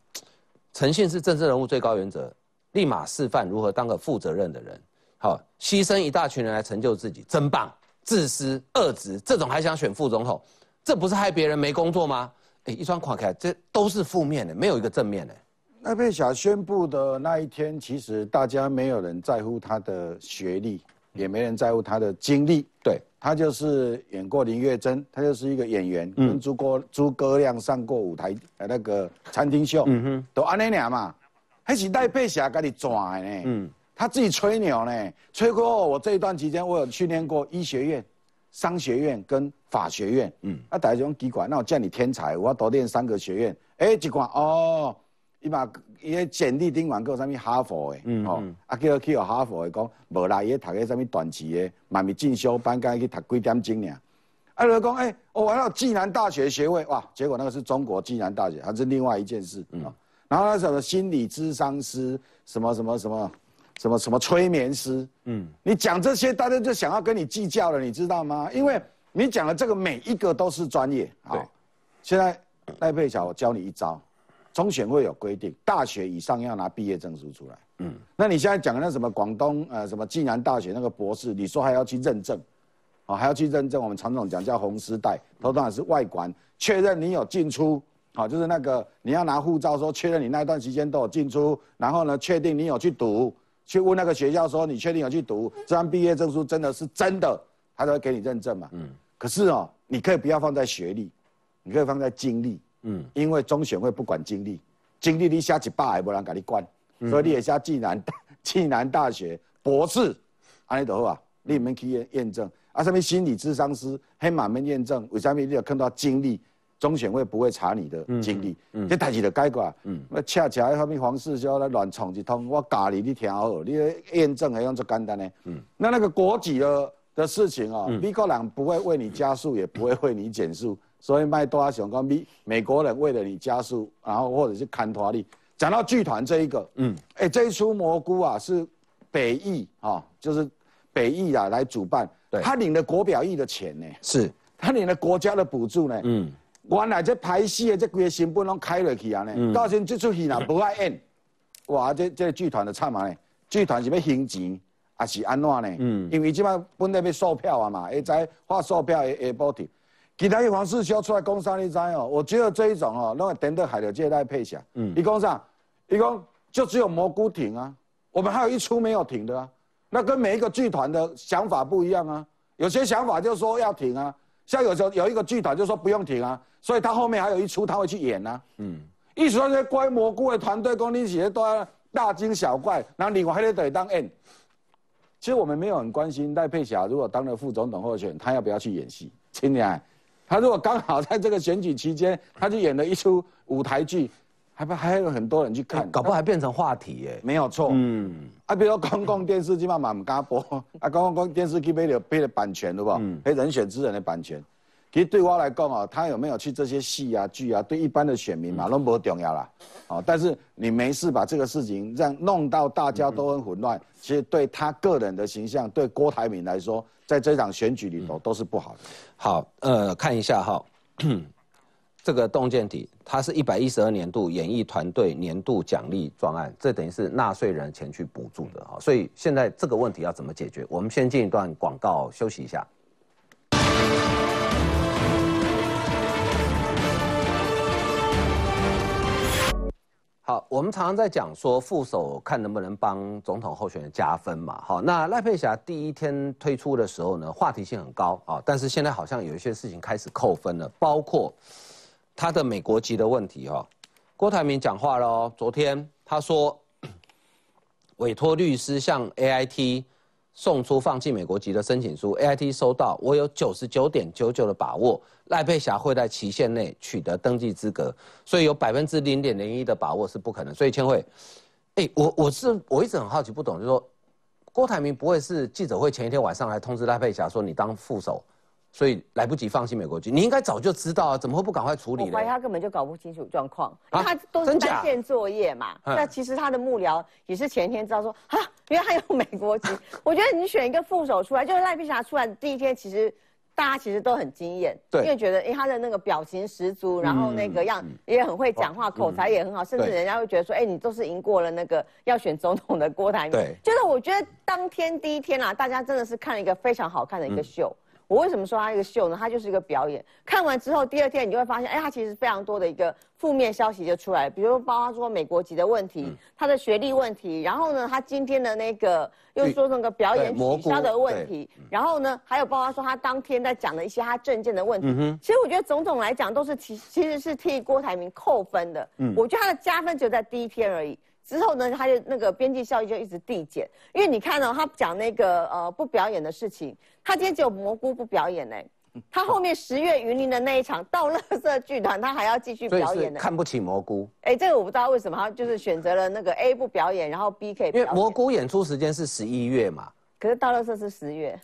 S1: 诚信是政治人物最高原则，立马示范如何当个负责任的人。好，牺牲一大群人来成就自己，真棒！自私、恶职，这种还想选副总统，这不是害别人没工作吗？哎，一双垮开，这都是负面的，没有一个正面的。
S2: 赖佩霞宣布的那一天，其实大家没有人在乎他的学历，也没人在乎他的经历。
S1: 对
S2: 他就是演过林月珍，他就是一个演员，跟诸葛诸葛亮上过舞台呃那个餐厅秀，嗯哼，都安尼俩嘛，还是赖佩霞给你转的呢？嗯。他自己吹牛呢，吹过我这一段期间，我有训练过医学院、商学院跟法学院。嗯，啊，大家种机关，那我叫你天才，我要多练三个学院。哎，一看哦，伊嘛伊个简历顶完个啥物哈佛的，嗯哦，啊叫去学哈佛的讲，无啦，伊读个啥物短期的，嘛咪进修班，该去读几点钟呢？啊，就讲哎，我玩到暨南大学学位，哇，结果那个是中国暨南大学，还是另外一件事。嗯，然后那什么心理咨商师，什么什么什么。什么什么催眠师？嗯，你讲这些，大家就想要跟你计较了，你知道吗？因为你讲的这个每一个都是专业。好，现在赖佩霞，我教你一招，中选会有规定，大学以上要拿毕业证书出来。嗯，那你现在讲的那什么广东呃什么暨南大学那个博士，你说还要去认证，啊还要去认证？我们常总讲叫红丝带，头当然是外管确认你有进出，好就是那个你要拿护照说确认你那段时间都有进出，然后呢确定你有去读。去问那个学校说：“你确定有去读这张毕业证书？真的是真的，他都会给你认证嘛？”嗯。可是哦，你可以不要放在学历，你可以放在经历。嗯。因为中选会不管经历，经历你下几百也不人给你管，所以你也下暨南暨南大学博士，安尼就好啊，你免去验验证啊，什么心理智商师，黑马们验证，为什么你要看到经历？中选会不会查你的经历？这代志就改过。那恰恰那方面黄世修来乱闯一通，我教你，你听好，你验证还用做简单呢？嗯那那个国籍的的事情啊，美国人不会为你加速，也不会为你减速，所以麦多阿想讲美美国人为了你加速，然后或者是看拖力。讲到剧团这一个，嗯，哎，这一出蘑菇啊是北艺啊，就是北艺啊来主办，他领了国表艺的钱呢，
S1: 是
S2: 他领了国家的补助呢，嗯。原来这拍戏的这几个成本拢开落去啊呢，到时这出戏若不爱演，哇！这这剧团的惨嘛呢？剧团是要行钱，还是安怎呢？嗯，因为即摆本来要售票啊嘛，会在发售票会会补贴。其他黄世修出来讲啥你知哦？我觉得这一种哦，拢会等到海的借贷配下。嗯，一共啥，一共就只有蘑菇停啊，我们还有一出没有停的啊。那跟每一个剧团的想法不一样啊，有些想法就说要停啊。像有时候有一个剧团就说不用停啊，所以他后面还有一出他会去演啊。嗯，一说这些乖蘑菇的团队工龄企业都要大惊小怪，然后你我还得得当 N。其实我们没有很关心戴佩霞如果当了副总统候选人，他要不要去演戏？亲爱，他如果刚好在这个选举期间，他就演了一出舞台剧。还不还有很多人去看，
S1: 搞不好还变成话题耶。
S2: 没有错，嗯，啊，比如公共电视机嘛嘛唔敢播，啊，公共电视机被了被了版权，对不？嗯，诶，人选之人的版权，其实对我来讲啊，他有没有去这些戏啊剧啊，对一般的选民嘛都不重要啦。哦，但是你没事把这个事情让弄到大家都很混乱，其实对他个人的形象，对郭台铭来说，在这场选举里头都是不好的。
S1: 好，呃，看一下哈。这个洞见体，它是一百一十二年度演艺团队年度奖励专案，这等于是纳税人前去补助的哈，所以现在这个问题要怎么解决？我们先进一段广告休息一下。好，我们常常在讲说副手看能不能帮总统候选人加分嘛，好，那赖佩霞第一天推出的时候呢，话题性很高啊，但是现在好像有一些事情开始扣分了，包括。他的美国籍的问题哈，郭台铭讲话喽。昨天他说，委托律师向 A I T 送出放弃美国籍的申请书，A I T 收到，我有九十九点九九的把握，赖佩霞会在期限内取得登记资格，所以有百分之零点零一的把握是不可能。所以千惠，哎，我我是我一直很好奇不懂，就是说郭台铭不会是记者会前一天晚上来通知赖佩霞说你当副手，所以来不及放弃美国籍，你应该早就知道啊，怎么会不赶快处理呢？
S4: 怀疑他根本就搞不清楚状况，因
S1: 啊
S4: 为他都是单线作业嘛。
S1: 嗯
S4: 那其实他的幕僚也是前一天知道说啊，原来他有美国籍。我觉得你选一个副手出来，就是赖碧霞出来的第一天，其实大家其实都很惊艳，因为觉得哎他的那个表情十足，然后那个样也很会讲话，口才也很好，甚至人家会觉得说，哎你都是赢过了那个要选总统的郭台铭。
S1: 对
S4: 就是我觉得当天第一天啊，大家真的是看了一个非常好看的一个秀。我为什么说它一个秀呢？它就是一个表演。看完之后，第二天你就会发现，哎，它其实非常多的一个负面消息就出来了，比如包括说美国籍的问题，他的学历问题，然后呢，他今天的那个又说那个表演取消的问题，然后呢，还有包括说他当天在讲的一些他证件的问题。
S1: 嗯哼
S4: 其实我觉得种种来讲都是其其实是替郭台铭扣分的。
S1: 嗯
S4: 我觉得他的加分只有在第一天而已。之后呢，他就那个边际效益就一直递减，因为你看到、他讲那个呃不表演的事情，他今天只有蘑菇不表演呢、他后面十月云林的那一场到乐色剧团，他还要继续表演呢、
S1: 是看不起蘑菇，
S4: 哎、这个我不知道为什么他就是选择了那个 A 不表演，然后 B 可以表演。
S1: 因为蘑菇演出时间是十一月嘛，
S4: 可是到乐色是十月。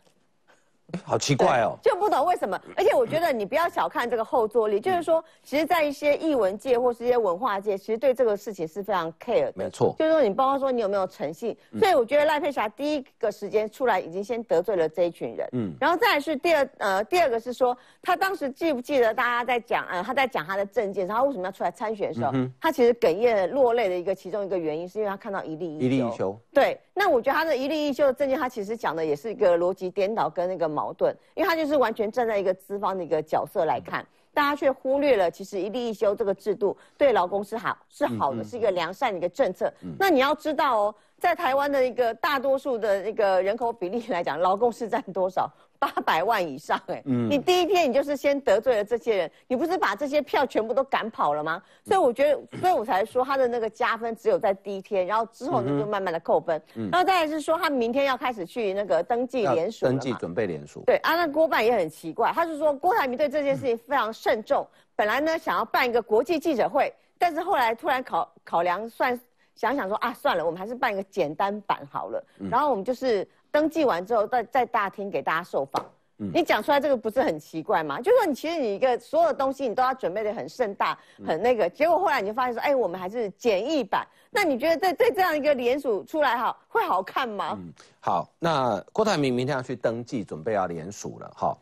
S1: 好奇怪哦。
S4: 就不懂为什么。而且我觉得你不要小看这个后坐力，就是说，其实，在一些艺文界或是一些文化界，其实对这个事情是非常 care 的。
S1: 没错
S4: 就是说你包括说你有没有诚信，
S1: 嗯
S4: 所以我觉得赖佩霞第一个时间出来已经先得罪了这一群人。
S1: 嗯
S4: 嗯，然后再来是第二呃第二个是说，他当时记不记得大家在讲呃他在讲他的证件，他为什么要出来参选的时候，
S1: 嗯
S4: 他其实哽咽落泪的一个其中一个原因，是因为他看到一例
S1: 一例一休，
S4: 对，那我觉得他的一例一休的证件，他其实讲的也是一个逻辑颠倒跟那个矛盾，因为他就是完全站在一个资方的一个角色来看，大家却忽略了其实一例一休这个制度对劳工是好是好的，是一个良善的一个政策。那你要知道哦，在台湾的一个大多数的那个人口比例来讲，劳工是占多少？八百万以上哎、
S1: 嗯
S4: 你第一天你就是先得罪了这些人，你不是把这些票全部都赶跑了吗？所以我觉得，所以我才说他的那个加分只有在第一天，然后之后就慢慢的扣分。
S1: 嗯
S4: 然后再来是说他明天要开始去那个登记
S1: 要
S4: 联署
S1: 登记准备联署。
S4: 对啊，那郭办也很奇怪，他是说郭台铭对这件事情非常慎重，本来呢想要办一个国际记者会，但是后来突然考考量算想想说啊，算了，我们还是办一个简单版好了。
S1: 嗯
S4: 然后我们就是登记完之后，在在大厅给大家受访。
S1: 嗯
S4: 你讲出来这个不是很奇怪吗？就是说你其实你一个所有的东西你都要准备的很盛大，
S1: 嗯
S4: 很那个，结果后来你就发现说，哎，我们还是简易版。那你觉得对对这样一个联署出来好会好看吗？
S1: 好，那郭台铭明天要去登记，准备要联署了，哈。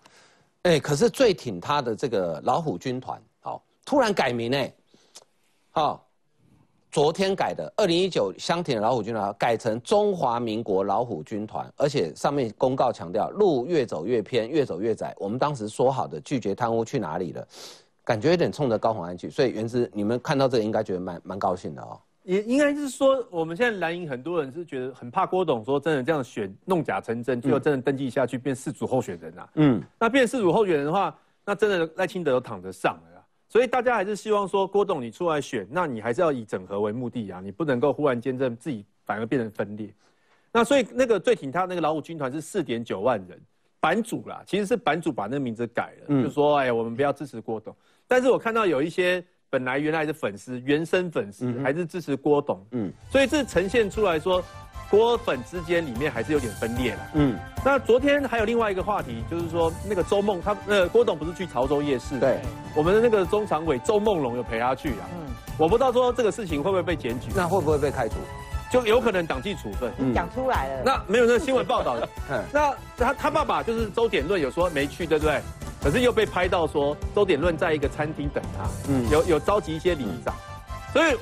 S1: 哎，可是最挺他的这个老虎军团，好，突然改名哎，好，昨天改的，二零一九相挺的老虎军团改成中华民国老虎军团，而且上面公告强调路越走越偏，越走越窄。我们当时说好的拒绝贪污去哪里了？感觉有点冲着高虹安去，所以原之你们看到这个应该觉得蛮蛮高兴的哦。
S11: 也应该是说，我们现在蓝营很多人是觉得很怕郭董说真的这样选弄假成真，就真的登记下去变四组候选人啊。
S1: 嗯，
S11: 那变四组候选人的话，那真的赖清德都躺着上了啊。所以大家还是希望说，郭董你出来选，那你还是要以整合为目的啊，你不能够忽然间这自己反而变成分裂。那所以那个最挺他那个老虎军团是四点九万人，版主啦，其实是版主把那个名字改了，
S1: 嗯
S11: 就说哎，我们不要支持郭董。但是我看到有一些本来原来的粉丝，原生粉丝、还是支持郭董，
S1: 嗯
S11: 所以这呈现出来说，郭粉之间里面还是有点分裂了。
S1: 嗯，
S11: 那昨天还有另外一个话题，就是说那个周梦他呃郭董不是去潮州夜市？
S1: 对，
S11: 我们的那个中常委周梦龙有陪他去啊。嗯，我不知道说这个事情会不会被检举，
S1: 那会不会被开除？
S11: 就有可能党纪处分。
S1: 嗯
S12: 讲出来了。
S11: 那没有那个新闻报道的
S1: 嗯，
S11: 那他他爸爸就是周点论有说没去，对不对？可是又被拍到说周点论在一个餐厅等他，
S1: 嗯。
S11: 有有召集一些里长，所以